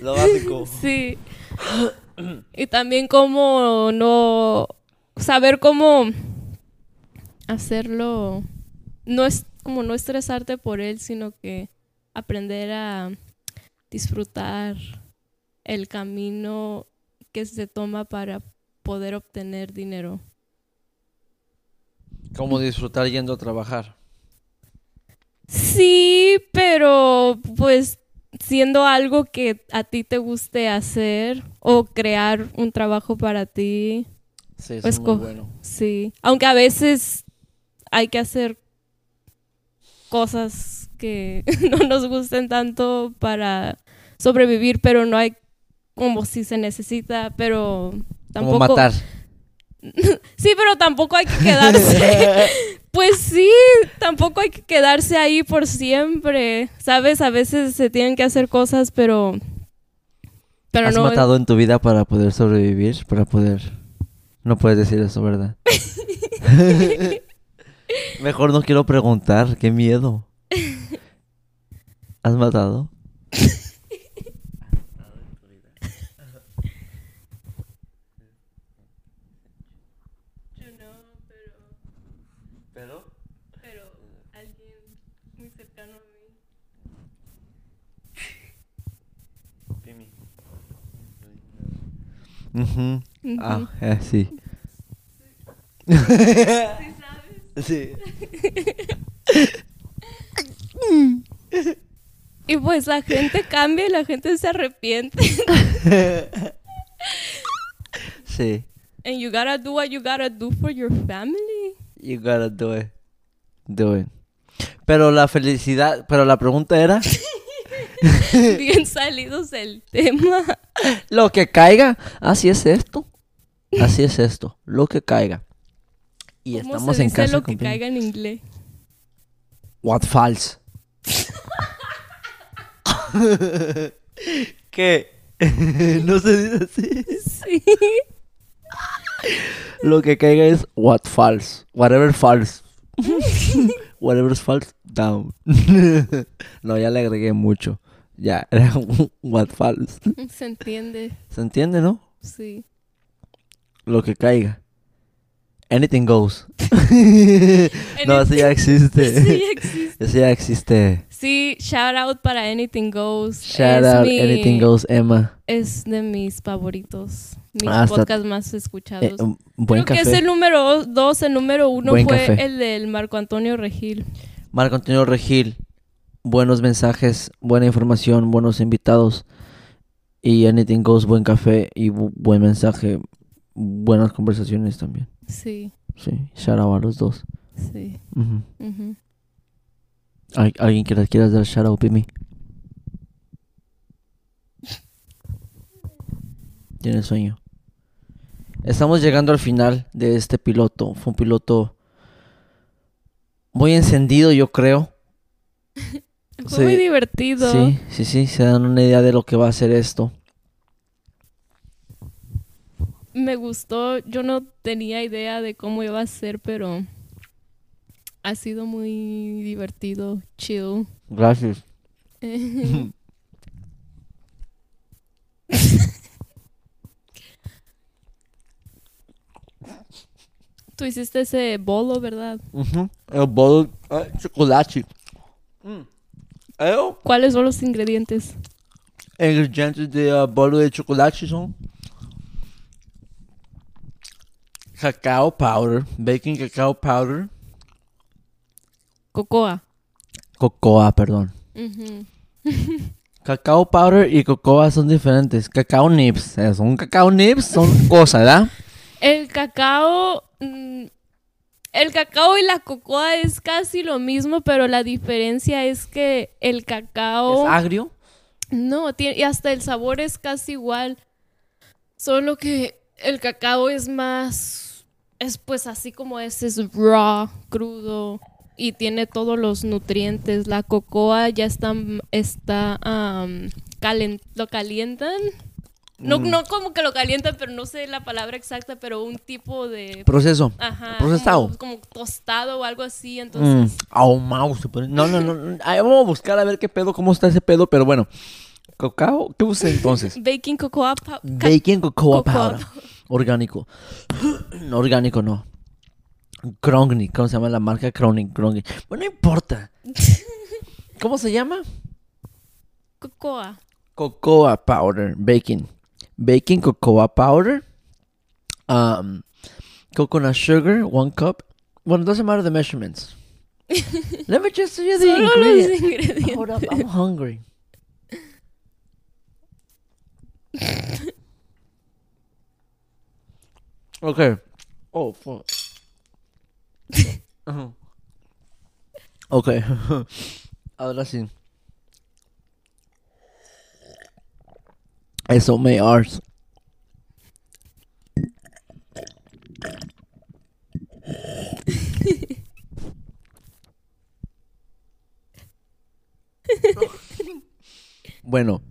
Lo básico. sí. Y también cómo no saber cómo hacerlo no es como no estresarte por él, sino que aprender a disfrutar el camino que se toma para poder obtener dinero. Como disfrutar yendo a trabajar. Sí, pero pues siendo algo que a ti te guste hacer o crear un trabajo para ti, Sí, eso Pues es muy bueno. sí. Aunque a veces hay que hacer cosas que [laughs] no nos gusten tanto para sobrevivir, pero no hay como si se necesita, pero tampoco... Como matar. [laughs] Sí, pero tampoco hay que quedarse. [laughs] Pues sí, tampoco hay que quedarse ahí por siempre. ¿Sabes? A veces se tienen que hacer cosas, pero. Pero ¿Has no. matado en tu vida para poder sobrevivir? Para poder... No puedes decir eso, ¿verdad? [laughs] Mejor no quiero preguntar. Qué miedo. ¿Has matado? Yo no, pero. ¿Pero? Pero alguien muy cercano a mí. Ujú. Ah, eh, sí. [laughs] ¿Sí sabes? Sí. [laughs] Y pues la gente cambia y la gente se arrepiente. [laughs] Sí. And you gotta do what you gotta do for your family. You gotta do it. Do it. Pero la felicidad, pero la pregunta era Bien salidos del tema. [laughs] lo que caiga. Así es esto. Así es esto. Lo que caiga. Y ¿Cómo estamos se en dice casa. lo que caiga en inglés? What false. [laughs] ¿Qué? [laughs] no se dice así. Sí. Lo que caiga es what false. Whatever false. Whatever is false, down. no, ya le agregué mucho. Ya, [laughs] era what false. Se entiende. ¿Se entiende, no? Sí. Lo que caiga. Anything goes. [laughs] no, eso [laughs] ya existe. Sí, existe. Eso ya existe. Sí, shout out para Anything Goes. Shout Es out, mi- anything goes, Emma. Es de mis favoritos. Mis Ah, podcasts más escuchados. Eh, un buen Creo café. que es el número dos, el número uno Buen fue café. el del Marco Antonio Regil. Marco Antonio Regil, buenos mensajes, buena información, buenos invitados. Y Anything Goes, buen café y bu- buen mensaje, buenas conversaciones también. Sí, Sí, shout out a los dos. sí. Ujú. ujú. ¿Al- ¿Alguien que les quiera dar shout out, Pimi? Tiene sueño. Estamos llegando al final de este piloto. Fue un piloto muy encendido, yo creo. [laughs] Fue Sí. muy divertido. Sí, sí, sí, se dan una idea de lo que va a ser esto. Me gustó. Yo no tenía idea de cómo iba a ser, pero ha sido muy divertido, chill. Gracias. [laughs] Tú hiciste ese bolo, ¿verdad? O bolo de chocolate. Hum. ¿Cuáles son los ingredientes? ingredientes de uh, bolo de chocolate são cacau powder, baking cacau powder, Cocoa. cocoa, perdón. [laughs] Cacao powder y cocoa son diferentes. Cacao nips, eh, son cacao nips, son cosas, ¿verdad? El cacao. mm, El cacao y la cocoa es casi lo mismo, pero la diferencia es que el cacao. Es agrio. No, tiene, y hasta el sabor es casi igual. Solo que el cacao es más. Es pues así como es, es raw, crudo. Y tiene todos los nutrientes. La cocoa ya está. está calen- lo calientan. No, Mm. no como que lo calientan, pero no sé la palabra exacta, pero un tipo de. Proceso. Ajá. procesado. Como, como tostado o algo así. Mm. Entonces. Ahumado se pone. No, no, no. Ay, vamos a buscar a ver qué pedo, cómo está ese pedo, pero bueno. Cacao, ¿qué usé entonces? [laughs] Baking cocoa. ca- Baking cocoa powder. Orgánico. [clears throat] No, orgánico no. Krongni, ¿cómo se llama la marca Krongni? Krongni. Bueno, no importa. [laughs] ¿Cómo se llama? Cocoa. Cocoa powder, baking. Baking cocoa powder. Um, coconut sugar, one cup. Well, it doesn't matter the measurements. [laughs] Let me just tell you the Solo ingredients. Hold up, I'm hungry. [laughs] okay. Oh, fuck. Ajá. [laughs] okay. Ahora sí. Eso me arts. Bueno,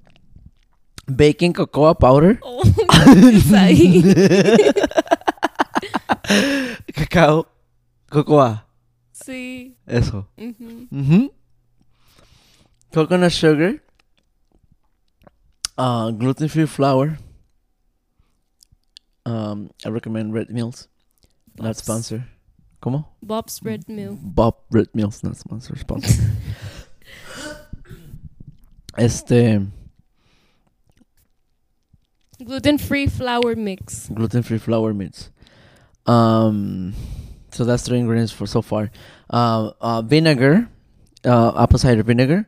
baking cocoa powder, Oh, es ahí. cacao, cocoa, Sí. eso. ujú. Mhm. Coconut sugar, uh, gluten-free flour. Um, I recommend Red Mills, not Bob's. sponsor. ¿Cómo? Bob's Red Mill. Bob Red Mills, not sponsor, sponsor. [laughs] este, Gluten free flour mix. gluten-free flour mix. Um, so that's three ingredients for so far. Uh, uh, vinegar, uh, apple cider vinegar.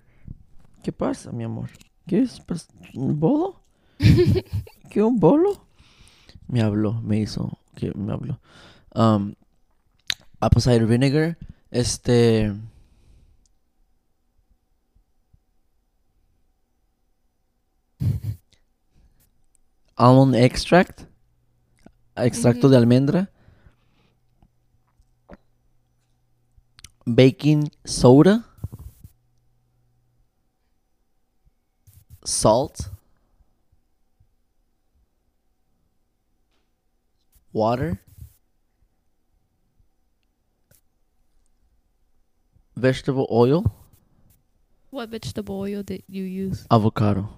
¿Qué pasa, mi amor? ¿Quieres pas- un bolo? [laughs] ¿Qué un bolo? Me habló, me hizo, que me habló. Um, apple cider vinegar, este almond extract, extracto de almendra, baking soda, salt, water, vegetable oil, What vegetable oil did you use? avocado,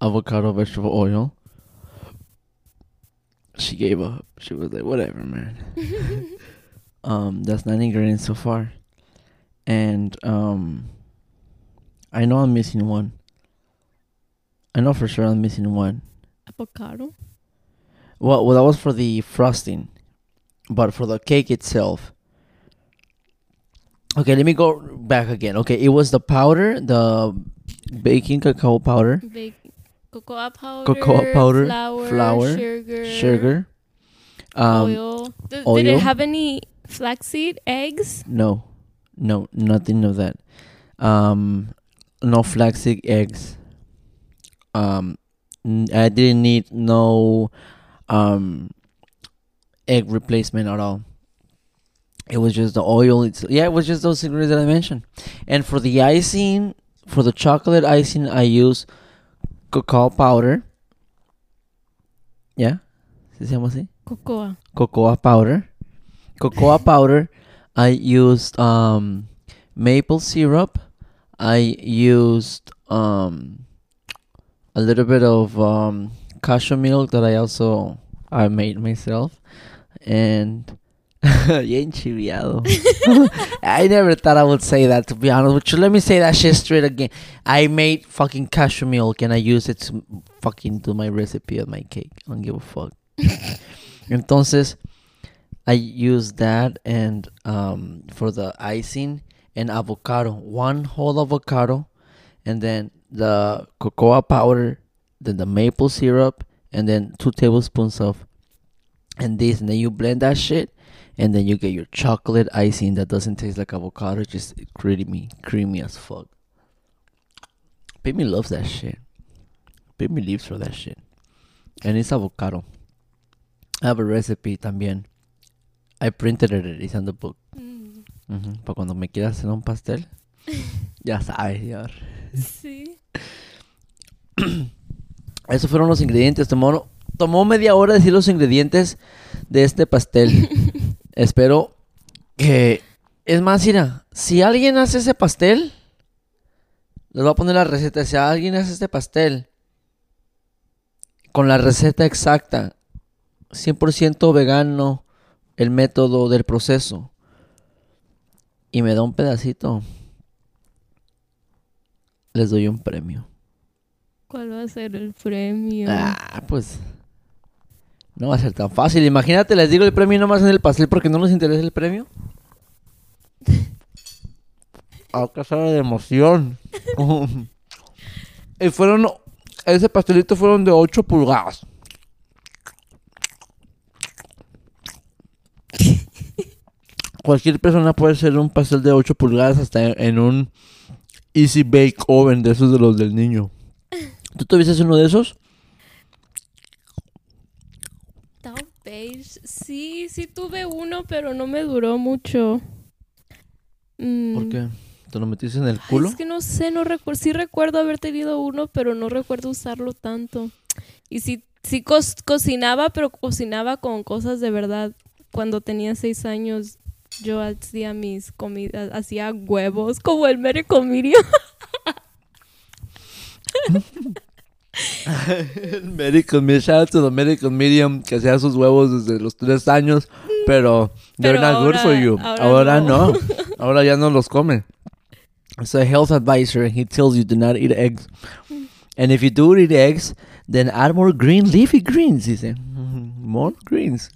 avocado vegetable oil. She gave up. She was like, whatever, man. [laughs] um, that's nine ingredients so far. And um, I know I'm missing one. I know for sure I'm missing one. Avocado. Well, well, that was for the frosting, but for the cake itself. Okay, let me go back again. Okay, it was the powder, the baking cacao powder, Bake cocoa powder. Cocoa powder, Flour. flour, Sugar. sugar, um, oil. Th- Did it have any flaxseed eggs? No, no, nothing of that. Um, no flaxseed eggs. Um, I didn't need no um egg replacement at all. It was just the oil. It's yeah, it was just those ingredients that I mentioned. And for the icing, for the chocolate icing, I use cacao powder. Yeah, ¿Sí se llama así? Cocoa. cocoa powder. Cocoa [laughs] powder. I used um maple syrup. I used um a little bit of um cashew milk that I also I made myself and [laughs] bien chiviado. [laughs] I never thought I would say that to be honest with you. Let me say that shit straight again. I made fucking cashew milk and I used it to fucking do my recipe of my cake. I don't give a fuck. [laughs] Entonces, I use that and um for the icing and avocado, one whole avocado, and then the cocoa powder, then the maple syrup, and then two tablespoons of and this, and then you blend that shit, and then you get your chocolate icing that doesn't taste like avocado, just creamy, creamy as fuck. Baby loves that shit. Baby lives for that shit, and it's avocado. I have a recipe también. I printed it. It's on the book. Mm. Para cuando me quieras hacer un pastel. [laughs] ya sabes, ya. Sí. Esos fueron los ingredientes. Tomó, tomó media hora decir los ingredientes de este pastel. [laughs] Espero que... Es más, mira, si alguien hace ese pastel, les voy a poner la receta. Si alguien hace este pastel con la receta exacta, 100% vegano, el método del proceso, y me da un pedacito, les doy un premio. ¿Cuál va a ser el premio? Ah, pues. No va a ser tan fácil. Imagínate, les digo el premio nomás en el pastel porque no les interesa el premio. [laughs] Aunque sea de emoción. [laughs] y fueron. Ese pastelito fueron de 8 pulgadas. [laughs] Cualquier persona puede hacer un pastel de 8 pulgadas hasta en un Easy Bake Oven de esos de los del niño. ¿Tú tuviste uno de esos? Tal vez. Sí, sí tuve uno, pero no me duró mucho. Mm. ¿Por qué? ¿Te lo metiste en el Ay, culo? Es que no sé, no recuerdo. Sí recuerdo haber tenido uno, pero no recuerdo usarlo tanto. Y sí, sí co- cocinaba, pero cocinaba con cosas de verdad. Cuando tenía seis años, yo hacía mis comidas, hacía huevos, como el Medical [laughs] Medium. [laughs] medical medium. Shout out to the medical medium que hacía sus huevos desde los tres años. Pero they're Pero not good for ahora- you. ahora Ahora no. no. [laughs] Ahora ya no los comen. It's a health advisor and he tells you do not eat eggs. And if you do eat eggs, then add more green leafy greens, dice. More greens.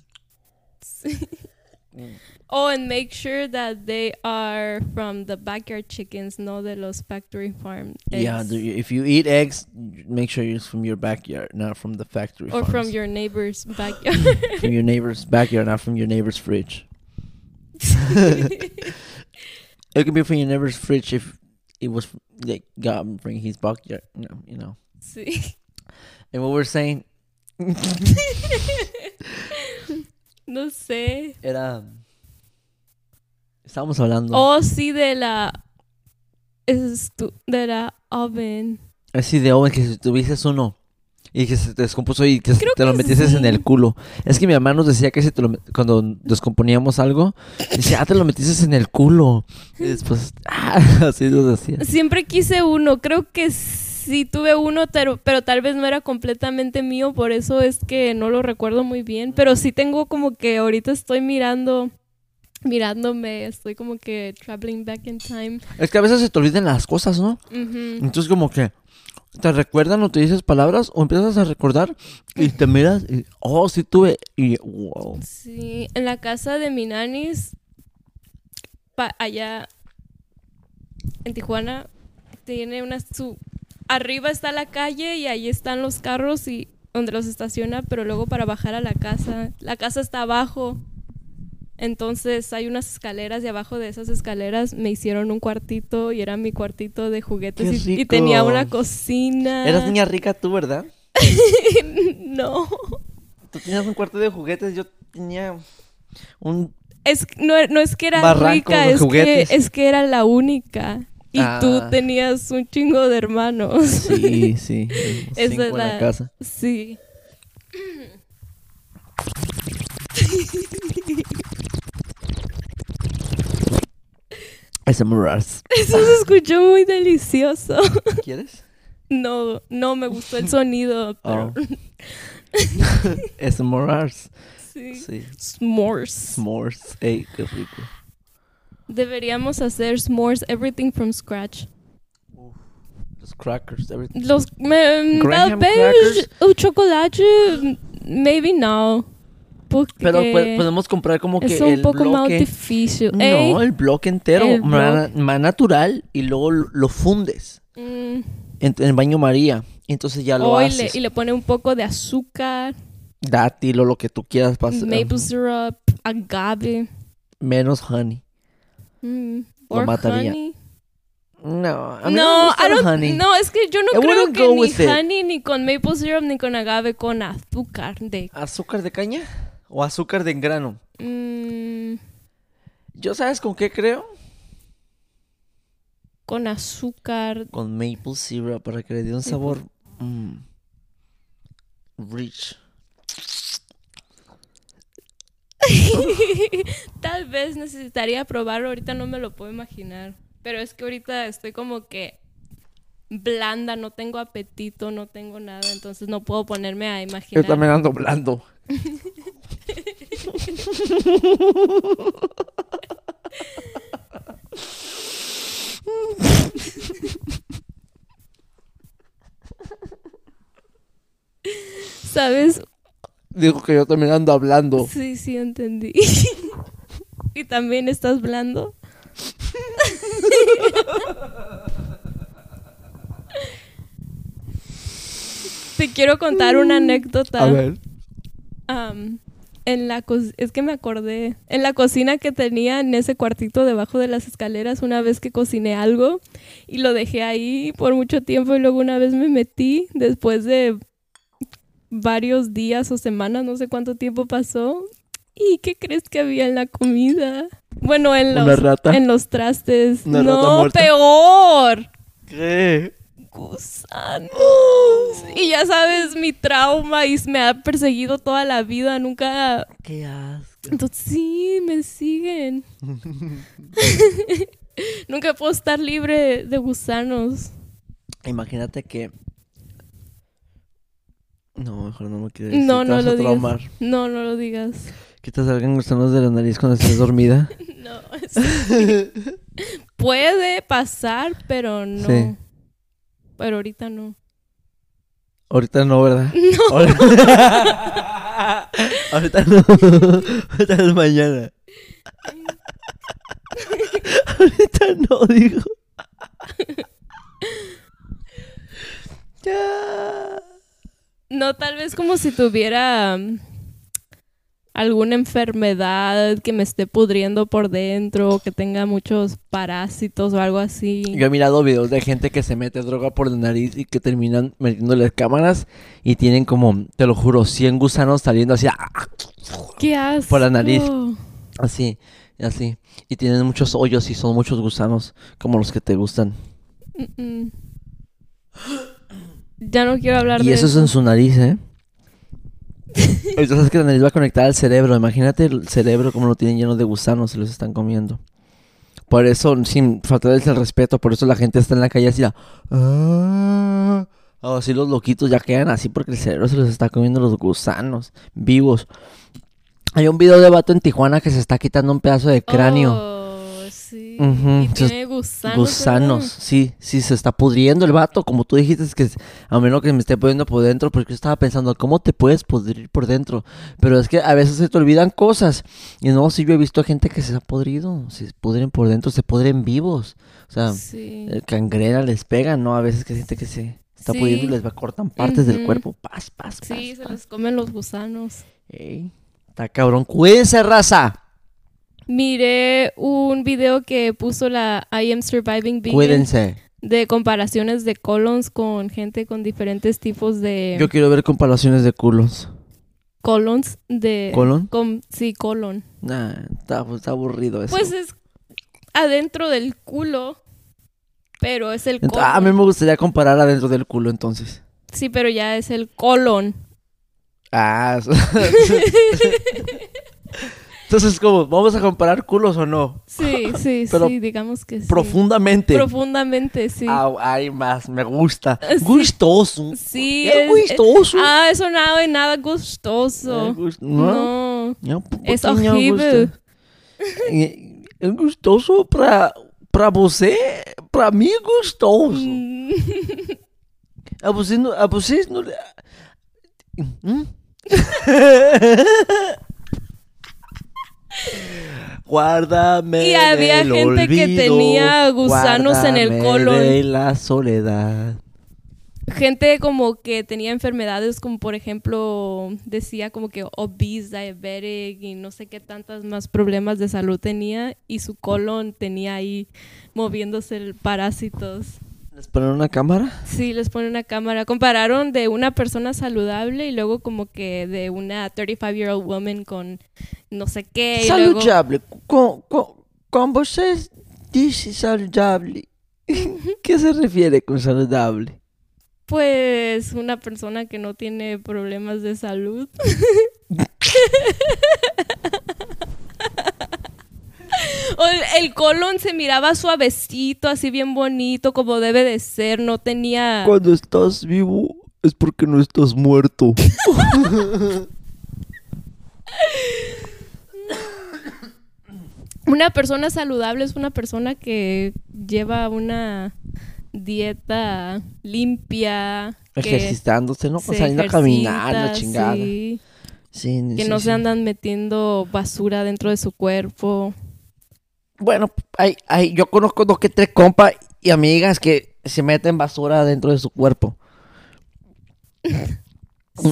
Oh, and make sure that they are from the backyard chickens, no de los factory farm eggs. Yeah, if you eat eggs, make sure it's from your backyard, not from the factory. or from your neighbor's [laughs] backyard. from your neighbor's backyard, not from your neighbor's fridge. [laughs] It could be from your neighbor's fridge if it was like God bring his backyard, you know, you know. Sí. And what we're saying [laughs] No sé. era estábamos hablando Oh, sí, de la. Es tu- de la oven. así de Owen que si tuvieses uno y que se te descompuso y que Creo te lo metieses sí. en el culo. Es que mi mamá nos decía que si te lo cuando descomponíamos algo, decía, ah, te lo metieses en el culo. Y después, [laughs] ah, así nos decía. Siempre quise uno. Creo que sí tuve uno, pero, pero tal vez no era completamente mío. Por eso es que no lo recuerdo muy bien. Pero sí tengo como que ahorita estoy mirando. [laughs] Mirándome, estoy como que traveling back in time. Es que a veces se te olvidan las cosas, ¿no? Entonces como que te recuerdan o te dices palabras o empiezas a recordar y te miras y, oh, sí tuve y wow. Sí, en la casa de mi nanis, pa- allá en Tijuana, tiene una su arriba está la calle y ahí están los carros y donde los estaciona, pero luego para bajar a la casa, la casa está abajo. Entonces hay unas escaleras y abajo de esas escaleras me hicieron un cuartito y era mi cuartito de juguetes ¡Qué y, tenía una cocina. Eras niña rica tú, ¿verdad? [laughs] no. Tú tenías un cuarto de juguetes, yo tenía un... Es, no, no es que era rica, es que, es que era la única. Y Ah. tú tenías un chingo de hermanos. Sí, sí. [laughs] Esa es la- casa. Sí. [laughs] SMRs. Eso se escuchó muy delicioso. ¿Quieres? No, no me gustó el sonido, pero [laughs] Oh. SMRs. sí. Sí. S'mores. S'mores. Ey, qué rico. Deberíamos hacer s'mores, everything from scratch. Los crackers, everything. Los me, Graham tal vez crackers. o chocolate, maybe no. Pero podemos comprar como que es un el poco más bloque. difícil. Ey, No, el bloque entero, El ma- más natural, y luego lo, fundes mm, en, en baño María. Entonces ya lo oh, y, le, haces. y le pone un poco de azúcar, Dátil o lo que tú quieras pasar. maple syrup, agave. Menos honey. mm, Lo or mataría. honey. No, a mí no, me No, gusta el honey. no, es que yo no I creo que ni with it. honey, ni con maple syrup, ni con agave, con azúcar de... ¿Azúcar de caña? ¿O azúcar de grano? mm, Yo, ¿sabes con qué creo? con azúcar. Con maple syrup para que le dé un sabor mm, rich. [laughs] Tal vez necesitaría probarlo, ahorita no me lo puedo imaginar. Pero es que ahorita estoy como que blanda, no tengo apetito, no tengo nada, entonces no puedo ponerme a imaginar. Yo también ando blando. [laughs] ¿Sabes? Digo que yo también ando hablando. Sí, sí, entendí. [laughs] ¿Y también estás blando? [laughs] Te quiero contar una anécdota. A ver. Am, en la co- es que me acordé en la cocina que tenía en ese cuartito debajo de las escaleras una vez que cociné algo y lo dejé ahí por mucho tiempo y luego una vez me metí después de varios días o semanas no sé cuánto tiempo pasó. Y qué crees que había en la comida bueno en ¿Una los en los trastes. ¿Una rata no peor. ¿Qué? Gusanos. Y ya sabes, mi trauma y me ha perseguido toda la vida. Nunca. Qué asco. Entonces, sí, me siguen. [laughs] Nunca puedo estar libre de gusanos. Imagínate que. No, mejor no me quiero decir. No, no lo digas. No, no lo digas. Que te salgan gusanos de la nariz cuando estés dormida. [laughs] No. es- [laughs] Puede pasar, pero no. Sí. Pero ahorita no. Ahorita no, ¿verdad? [laughs] No. Ahorita, [laughs] Ahorita no. Ahorita es mañana. [laughs] Ahorita no, digo. Ya. No, tal vez como si tuviera um, alguna enfermedad que me esté pudriendo por dentro, que tenga muchos parásitos o algo así. Yo he mirado videos de gente que se mete droga por la nariz y que terminan metiéndole cámaras y tienen como, te lo juro, 100 gusanos saliendo así, ¡ah! ¿Qué asco? Por la nariz. así, así. Y tienen muchos hoyos y son muchos gusanos, como los que te gustan. Mm, mm. Ya no quiero hablar Y de eso es en su nariz, ¿eh? Entonces que la nariz va conectada al cerebro. Imagínate el cerebro como lo tienen lleno de gusanos y los están comiendo. Por eso, sin faltarles el respeto, por eso la gente está en la calle así, ah, así los loquitos ya quedan así porque el cerebro se los está comiendo los gusanos vivos. Hay un video de vato en Tijuana que se está quitando un pedazo de cráneo. Oh, Y tiene gusanos. Gusanos, ¿verdad? sí, sí, se está pudriendo el vato, como tú dijiste, es que a menos que me esté pudriendo por dentro, porque yo estaba pensando, ¿cómo te puedes pudrir por dentro? Pero es que a veces se te olvidan cosas, y no, sí, yo he visto gente que se ha podrido, se pudren por dentro, se pudren vivos, o sea, Sí. el cangrena les pega, ¿no? A veces que siente que se está Sí. pudriendo y les va cortan partes del cuerpo, paz, paz, paz. Sí, se los comen los gusanos. Ey, está cabrón, cuídense, raza, Miré un video que puso la I Am Surviving Vegan cuídense. de comparaciones de colons con gente con diferentes tipos de Yo quiero ver comparaciones de culos. colons de ¿Colon? con- sí, colon. Nah, está, está aburrido eso. Pues es adentro del culo, pero es el colon. a mí me gustaría comparar adentro del culo entonces. Sí, pero ya es el colon. Ah, [laughs] [laughs] entonces como, ¿vamos a comparar culos o no? Sí, sí, [laughs] Pero sí, digamos que sí. Profundamente. Profundamente, sí. Ah, hay más, me gusta. [laughs] Sí. Gustoso. sí, Es gustoso. Ah, eso nada, nada gustoso. Eh, gust- no, no. Es pouquinho horrível. gusto. Eh, É gostoso pra, pra você, pra mim gostoso. Mm, A você não. A vocês não. Hum? [laughs] Guárdame. Y había del gente que olvido, tenía gusanos en el colon. de la soledad. gente como que tenía enfermedades como por ejemplo decía como que obese, diabetic y no sé qué tantas más problemas de salud tenía y su colon tenía ahí moviéndose parásitos. ¿Les ponen una cámara? Sí, les pone una cámara. Compararon de una persona saludable y luego como que de una 35 year old woman con no sé qué luego Saludable. Com vocês disse saludable. [laughs] ¿Qué se refiere con saludable? pues una persona que no tiene problemas de salud. [laughs] El, colon se miraba suavecito, así bien bonito, como debe de ser. No tenía. Cuando estás vivo es porque no estás muerto. [laughs] Una persona saludable es una persona que lleva una dieta limpia. que Ejercitándose, ¿no? se Saliendo a caminar, la chingada. sí, Sí, que sí, no sí. se andan metiendo basura dentro de su cuerpo. Bueno, hay, hay, yo conozco dos que tres compas y amigas que se meten basura dentro de su cuerpo.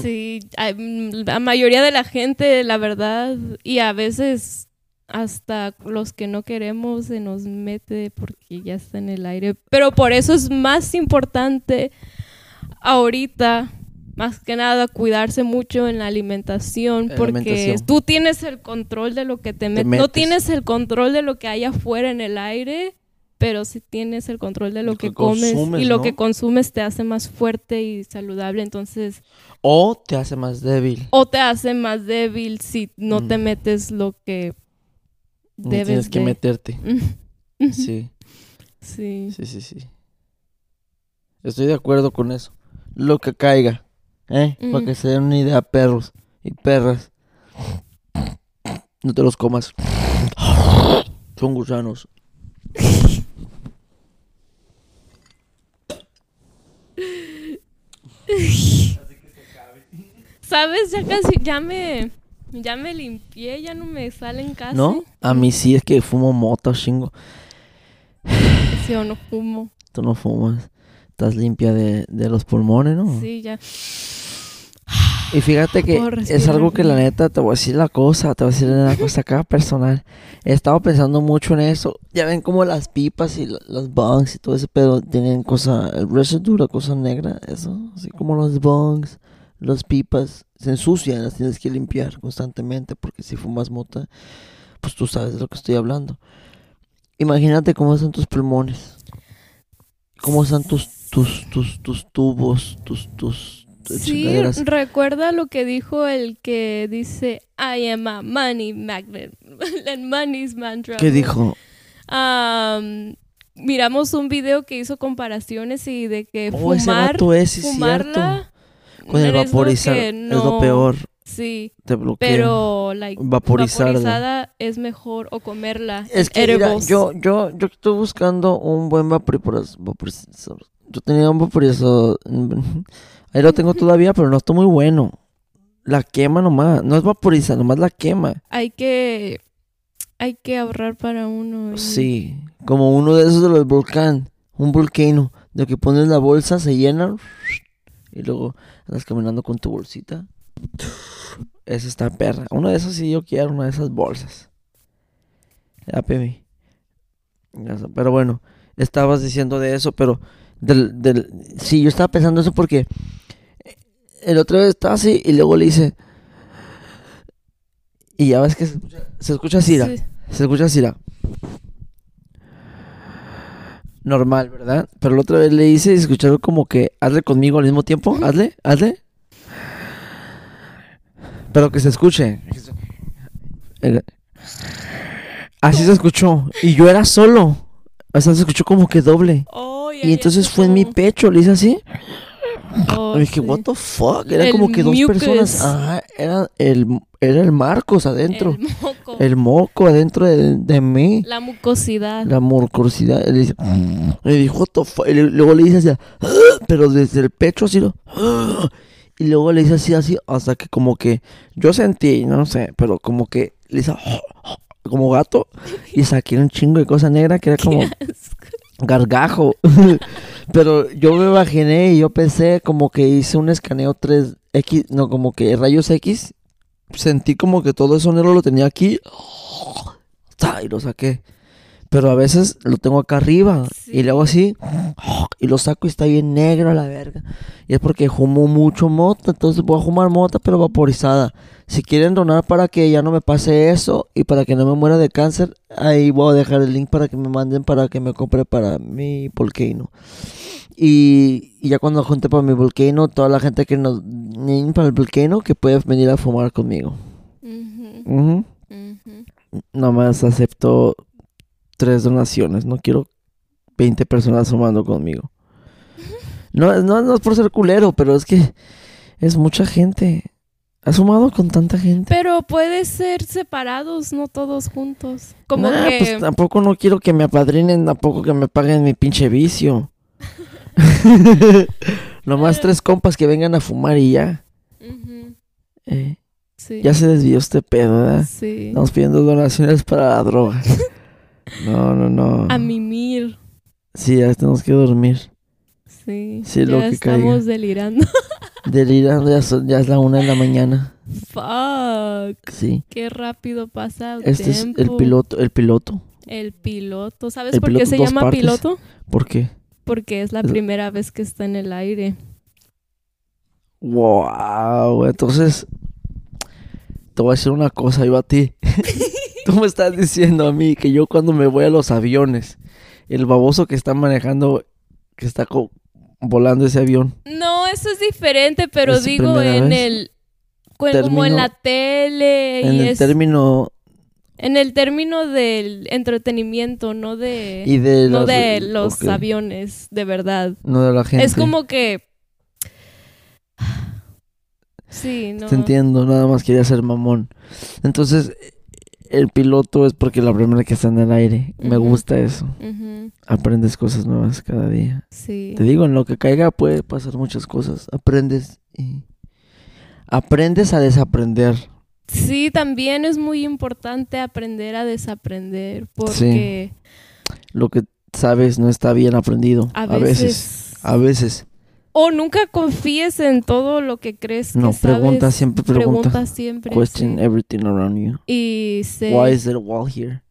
Sí, la mayoría de la gente, la verdad, y a veces hasta los que no queremos se nos mete porque ya está en el aire. Pero por eso es más importante ahorita, más que nada, cuidarse mucho en la alimentación, la porque alimentación. tú tienes el control de lo que te, met- No metes. tienes el control de lo que hay afuera en el aire. Pero sí tienes el control de lo Lo que, que comes consumes, y lo ¿no? que consumes te hace más fuerte y saludable. Entonces, O te hace más débil. o te hace más débil si no te Mm. metes lo que No debes tienes que de. meterte. [laughs] Ujú. Sí, Sí. sí, sí, sí. Estoy de acuerdo con eso. Lo que caiga. ¿Eh? Para que se den una idea, perros y perras. No te los comas. Son gusanos. ¿Sabes? Ya casi, ya me, ya me limpié, ya no me salen casi. ¿No? A mí sí es que fumo mota, chingo. Sí o no fumo. Tú no fumas. Estás limpia de, de los pulmones, ¿no? Sí, ya. Y fíjate que es algo que la neta, te voy a decir la cosa, te voy a decir una cosa acá personal. He estado pensando mucho en eso. Ya ven como las pipas y la- las bongs y todo ese pedo tienen cosa, el residue, la cosa negra, eso. Así como los bongs, las pipas, se ensucian, las tienes que limpiar constantemente porque si fumas mota, pues tú sabes de lo que estoy hablando. Imagínate cómo están tus pulmones. Cómo están tus, tus, tus, tus tubos, tus, tus Sí, recuerda lo que dijo el que dice I am a money magnet [laughs] and money's mantra. ¿Qué dijo? Am, miramos un video que hizo comparaciones y de que Oh, ese fumar, vato es, sí es cierto. Con el es lo vaporizar es lo no- peor, Sí, te bloquea. pero like Vaporizarla. vaporizada es mejor o comerla. es que mira, yo, yo, yo estoy buscando un buen vaporiz- vaporizador. Yo tenía un vaporizador. [laughs] Ahí lo tengo todavía, pero no está muy bueno. La quema nomás. No es vaporiza, nomás la quema. hay que hay que ahorrar para uno. Sí. Como uno de esos de los volcán. Un volcano. De que pones la bolsa, se llena. Y luego andas caminando con tu bolsita. Esa está perra. Una de esas sí yo quiero, una de esas bolsas. Ya, Pero bueno, estabas diciendo de eso, pero del, del... Sí, yo estaba pensando eso porque el otro vez estaba así y luego le hice... Y ya ves que se escucha, se escucha. Sí. Se escucha así, mira. Normal, ¿verdad? Pero la otra vez le hice y escucharon como que hazle conmigo al mismo tiempo. Hazle, hazle. Pero que se escuche. Así se escuchó. Y yo era solo. O sea, se escuchó como que doble. Oh, Y entonces fue en mi pecho, le hice así. Oh, y dije, sí. what the fuck. Era El como que dos mucus. personas. Ajá, era el, era el Marcos adentro. El moco. El moco adentro de, de mí. La mucosidad. La morcosidad. Le dice, le dijo, what the fuck? Y le- luego le dice así, "Ah", pero desde el pecho así, lo, "Ah", y luego le dice así, así, hasta que como que yo sentí, no sé, pero como que le hizo como gato y saqué un chingo de cosa negra que era [laughs] como gargajo. [laughs] pero yo me imaginé y yo pensé como que hice un escaneo 3X, no, como que rayos X. Sentí como que todo eso negro lo tenía aquí. [gasps] Y lo saqué. Pero a veces lo tengo acá arriba. Sí. Y luego así. [gasps] Y lo saco y está bien negro a la verga. Y es porque fumo mucho mota. Entonces voy a fumar mota, pero vaporizada. Si quieren donar para que ya no me pase eso y para que no me muera de cáncer, ahí voy a dejar el link para que me manden para que me compre para mi volcano. Y, y ya cuando junte para mi volcano, toda la gente que nos para el volcano que puede venir a fumar conmigo. Ujú. ujú. Nomás acepto tres donaciones. No quiero 20 personas fumando conmigo. No, no, no es por ser culero, pero es que es mucha gente. ¿Has fumado con tanta gente? Pero puede ser separados, no todos juntos. Como Nah, que pues tampoco no quiero que me apadrinen, tampoco que me paguen mi pinche vicio. [laughs] Nomás tres compas que vengan a fumar y ya. Eh, sí. ya se desvió este pedo, ¿verdad? Sí. Estamos pidiendo donaciones para la droga. [laughs] No, no, no. A mimir. Sí, ya tenemos que dormir. Sí. Sí, ya lo que estamos caiga. delirando. [laughs] Delirando, ya, son- ya es la una de la mañana. Fuck. Sí. Qué rápido pasa el Este es el piloto, el piloto. El piloto. ¿Sabes El por qué se llama partes. piloto? ¿Por qué? Porque es la Es- primera vez que está en el aire. Wow, entonces te voy a decir una cosa, yo a ti. [laughs] Tú me estás diciendo a mí que yo cuando me voy a los aviones, el baboso que está manejando, que está volando ese avión, No, eso es diferente, pero ¿Es su digo en vez? el como en la tele en y el es- término en el término del entretenimiento, no de y de no de los aviones, de verdad. no de la gente. Es como que [sighs] Sí, no. Te entiendo, nada más quería ser mamón. Entonces, el piloto es porque la primera que está en el aire. Me gusta eso. Aprendes cosas nuevas cada día. Sí. Te digo, en lo que caiga puede pasar muchas cosas. Aprendes y aprendes a desaprender. Sí, también es muy importante aprender a desaprender porque Lo que sabes no está bien aprendido. a A veces. veces, A veces. O nunca confíes en todo lo que crees No, que sabes. pregunta, siempre pregunta. Pregunta siempre. Question sí. everything around you. Y sé. Why is there a wall here?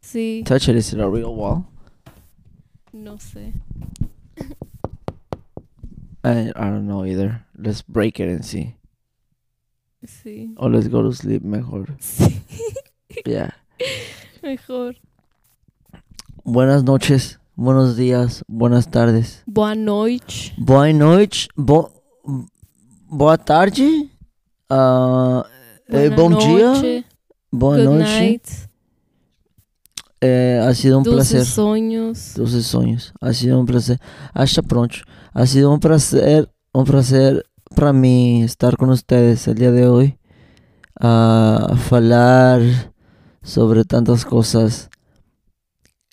Sí, Touch it, is it a real wall? no sé. I, I don't know either. Let's break it and see. Sí. Or let's go to sleep mejor. Sí, Yeah. [laughs] mejor. Buenas noches, buenos días, buenas tardes. Boa noite. Boa noite, bo, boa tarde, ah, eh, Buena bom dia, noche, boa Good noite. night. Eh, ha sido un Dulces placer. sonhos. Doces sonhos. Ha sido um prazer. Acha pronto. Ha sido um prazer, um prazer para mim estar com vocês el dia de hoje a falar sobre tantas cosas.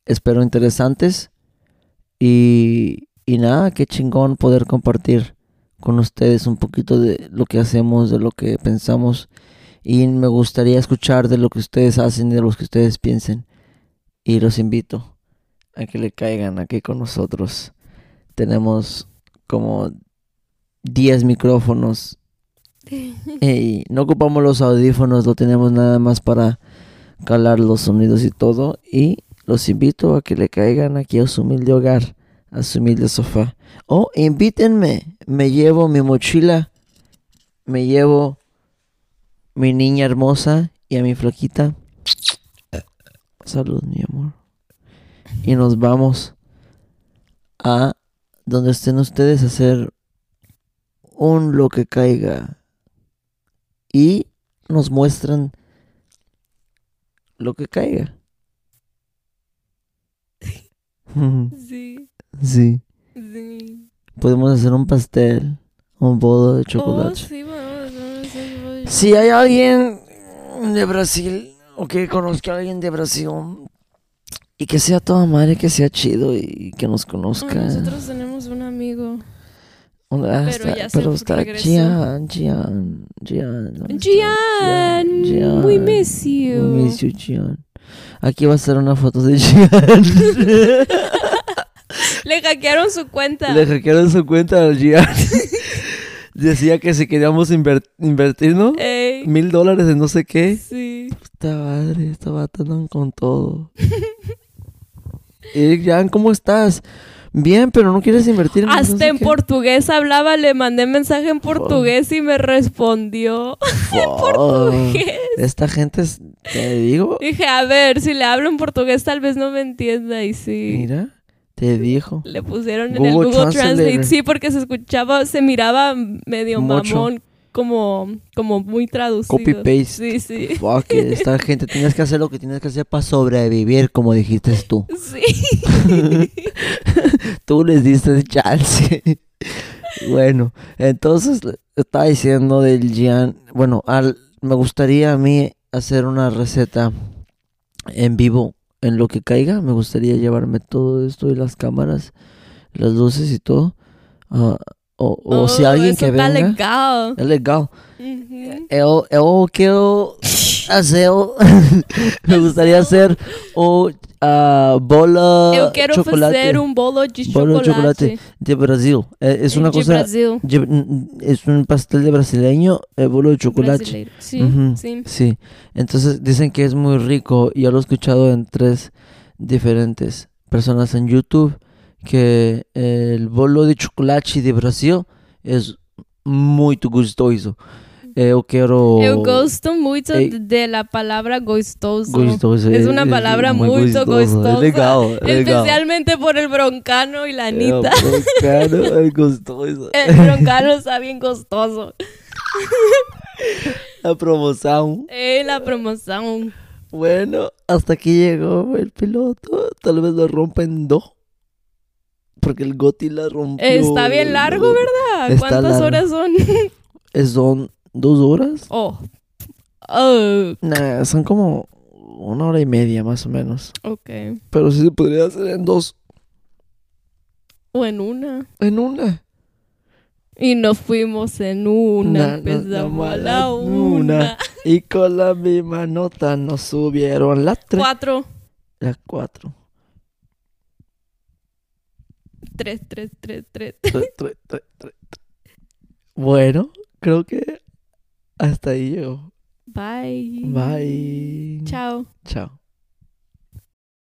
Espero interesantes y, y nada, qué chingón poder compartir con ustedes un poquito de lo que hacemos, de lo que pensamos y me gustaría escuchar de lo que ustedes hacen y de lo que ustedes piensen y los invito a que le caigan aquí con nosotros. Tenemos como 10 micrófonos [laughs] y no ocupamos los audífonos, lo tenemos nada más para calar los sonidos y todo. Y los invito a que le caigan aquí a su humilde hogar, a su humilde sofá. O invítenme, me llevo mi mochila, me llevo mi niña hermosa y a mi flaquita. Salud, mi amor. Y nos vamos a donde estén ustedes a hacer un lo que caiga. Y nos muestran lo que caiga. [laughs] Sí, sí. sí. Podemos hacer un pastel, un bolo de Oh, chocolate. sí, vamos, vamos, vamos. Si hay alguien de Brasil o que conozca a alguien de Brasil y que sea toda madre, que sea chido y que nos Oh, conozca. nosotros tenemos un amigo. Ah, Pero está- ya pero está. Gian, Gian, Gian. ¿dónde está? Gian, Gian, we miss you. We miss you, Gian. Aquí va a ser una foto de Gian. [laughs] Le hackearon su cuenta. Le hackearon su cuenta al Gian. [laughs] Decía que si queríamos inver- invertir, ¿no? Ey, Mil dólares en no sé qué. sí. Esta madre, esta vato andan con todo. [laughs] y Jan, ¿cómo estás? Bien, pero no quieres invertir en no Hasta sé en qué? portugués hablaba, le mandé mensaje en portugués y me respondió. Fuck. portugués. Esta gente, es- te digo, Dije, a ver, si le hablo en portugués tal vez no me entienda y sí. mira, te dijo. Le pusieron en el Google Translator. Translate. Sí, porque se escuchaba, se miraba medio Mucho. mamón, como, como muy traducido. Copy paste. Sí, sí. Fuck, esta [laughs] gente, tienes que hacer lo que tienes que hacer para sobrevivir, como dijiste tú. Sí. [laughs] Tú les diste chance. [laughs] bueno, entonces estaba diciendo del Gian. Bueno, al, me gustaría a mí hacer una receta en vivo en lo que caiga. Me gustaría llevarme todo esto y las cámaras, las luces y todo. Ah, o o si Oh, alguien eso que está venga. legal. Es legal. Ujú. Eu, eu quiero hacer. [laughs] me gustaría hacer un ah, bola Eu quero chocolate fazer um bolo de Bolo de chocolate. chocolate. de Brasil. Eh, Es una de cosa. Brasil. Es un pastel de brasileño, eh, bolo de chocolate. Brasileiro. Sí. Entonces dicen que es muy rico. Yo lo he escuchado en tres diferentes personas en YouTube. Que el bolo de chocolate de Brasil es muy gostoso. Eh, Eu quero. Eu gosto muito de la palabra gostoso. Gostoso. Es una eh, palabra muy muy gostosa. Legal. É legal. Especialmente por el broncano y la Anita. É, cara, [laughs] é gostoso. El broncano está bien gostoso. A promoção. Eh, la promoción. Bueno, hasta aquí llegó el piloto. Tal vez lo rompa en dos. Porque el Goti la rompió. Está bien largo, ¿verdad? Está ¿Cuántas largo. horas son? [laughs] Son dos horas. Oh. Nah, son como una hora y media más o menos. ok. Pero sí se podría hacer en dos. O en una. En una. Y nos fuimos en una. Na- na- empezamos na- a la una. una. Y con la misma nota nos subieron las tres. Cuatro. Las cuatro. Tres, tres, tres, tres. Tre- tre- tre- tre- tre. Bueno, creo que hasta ahí llegó. Bye. Bye. Chao. Chao.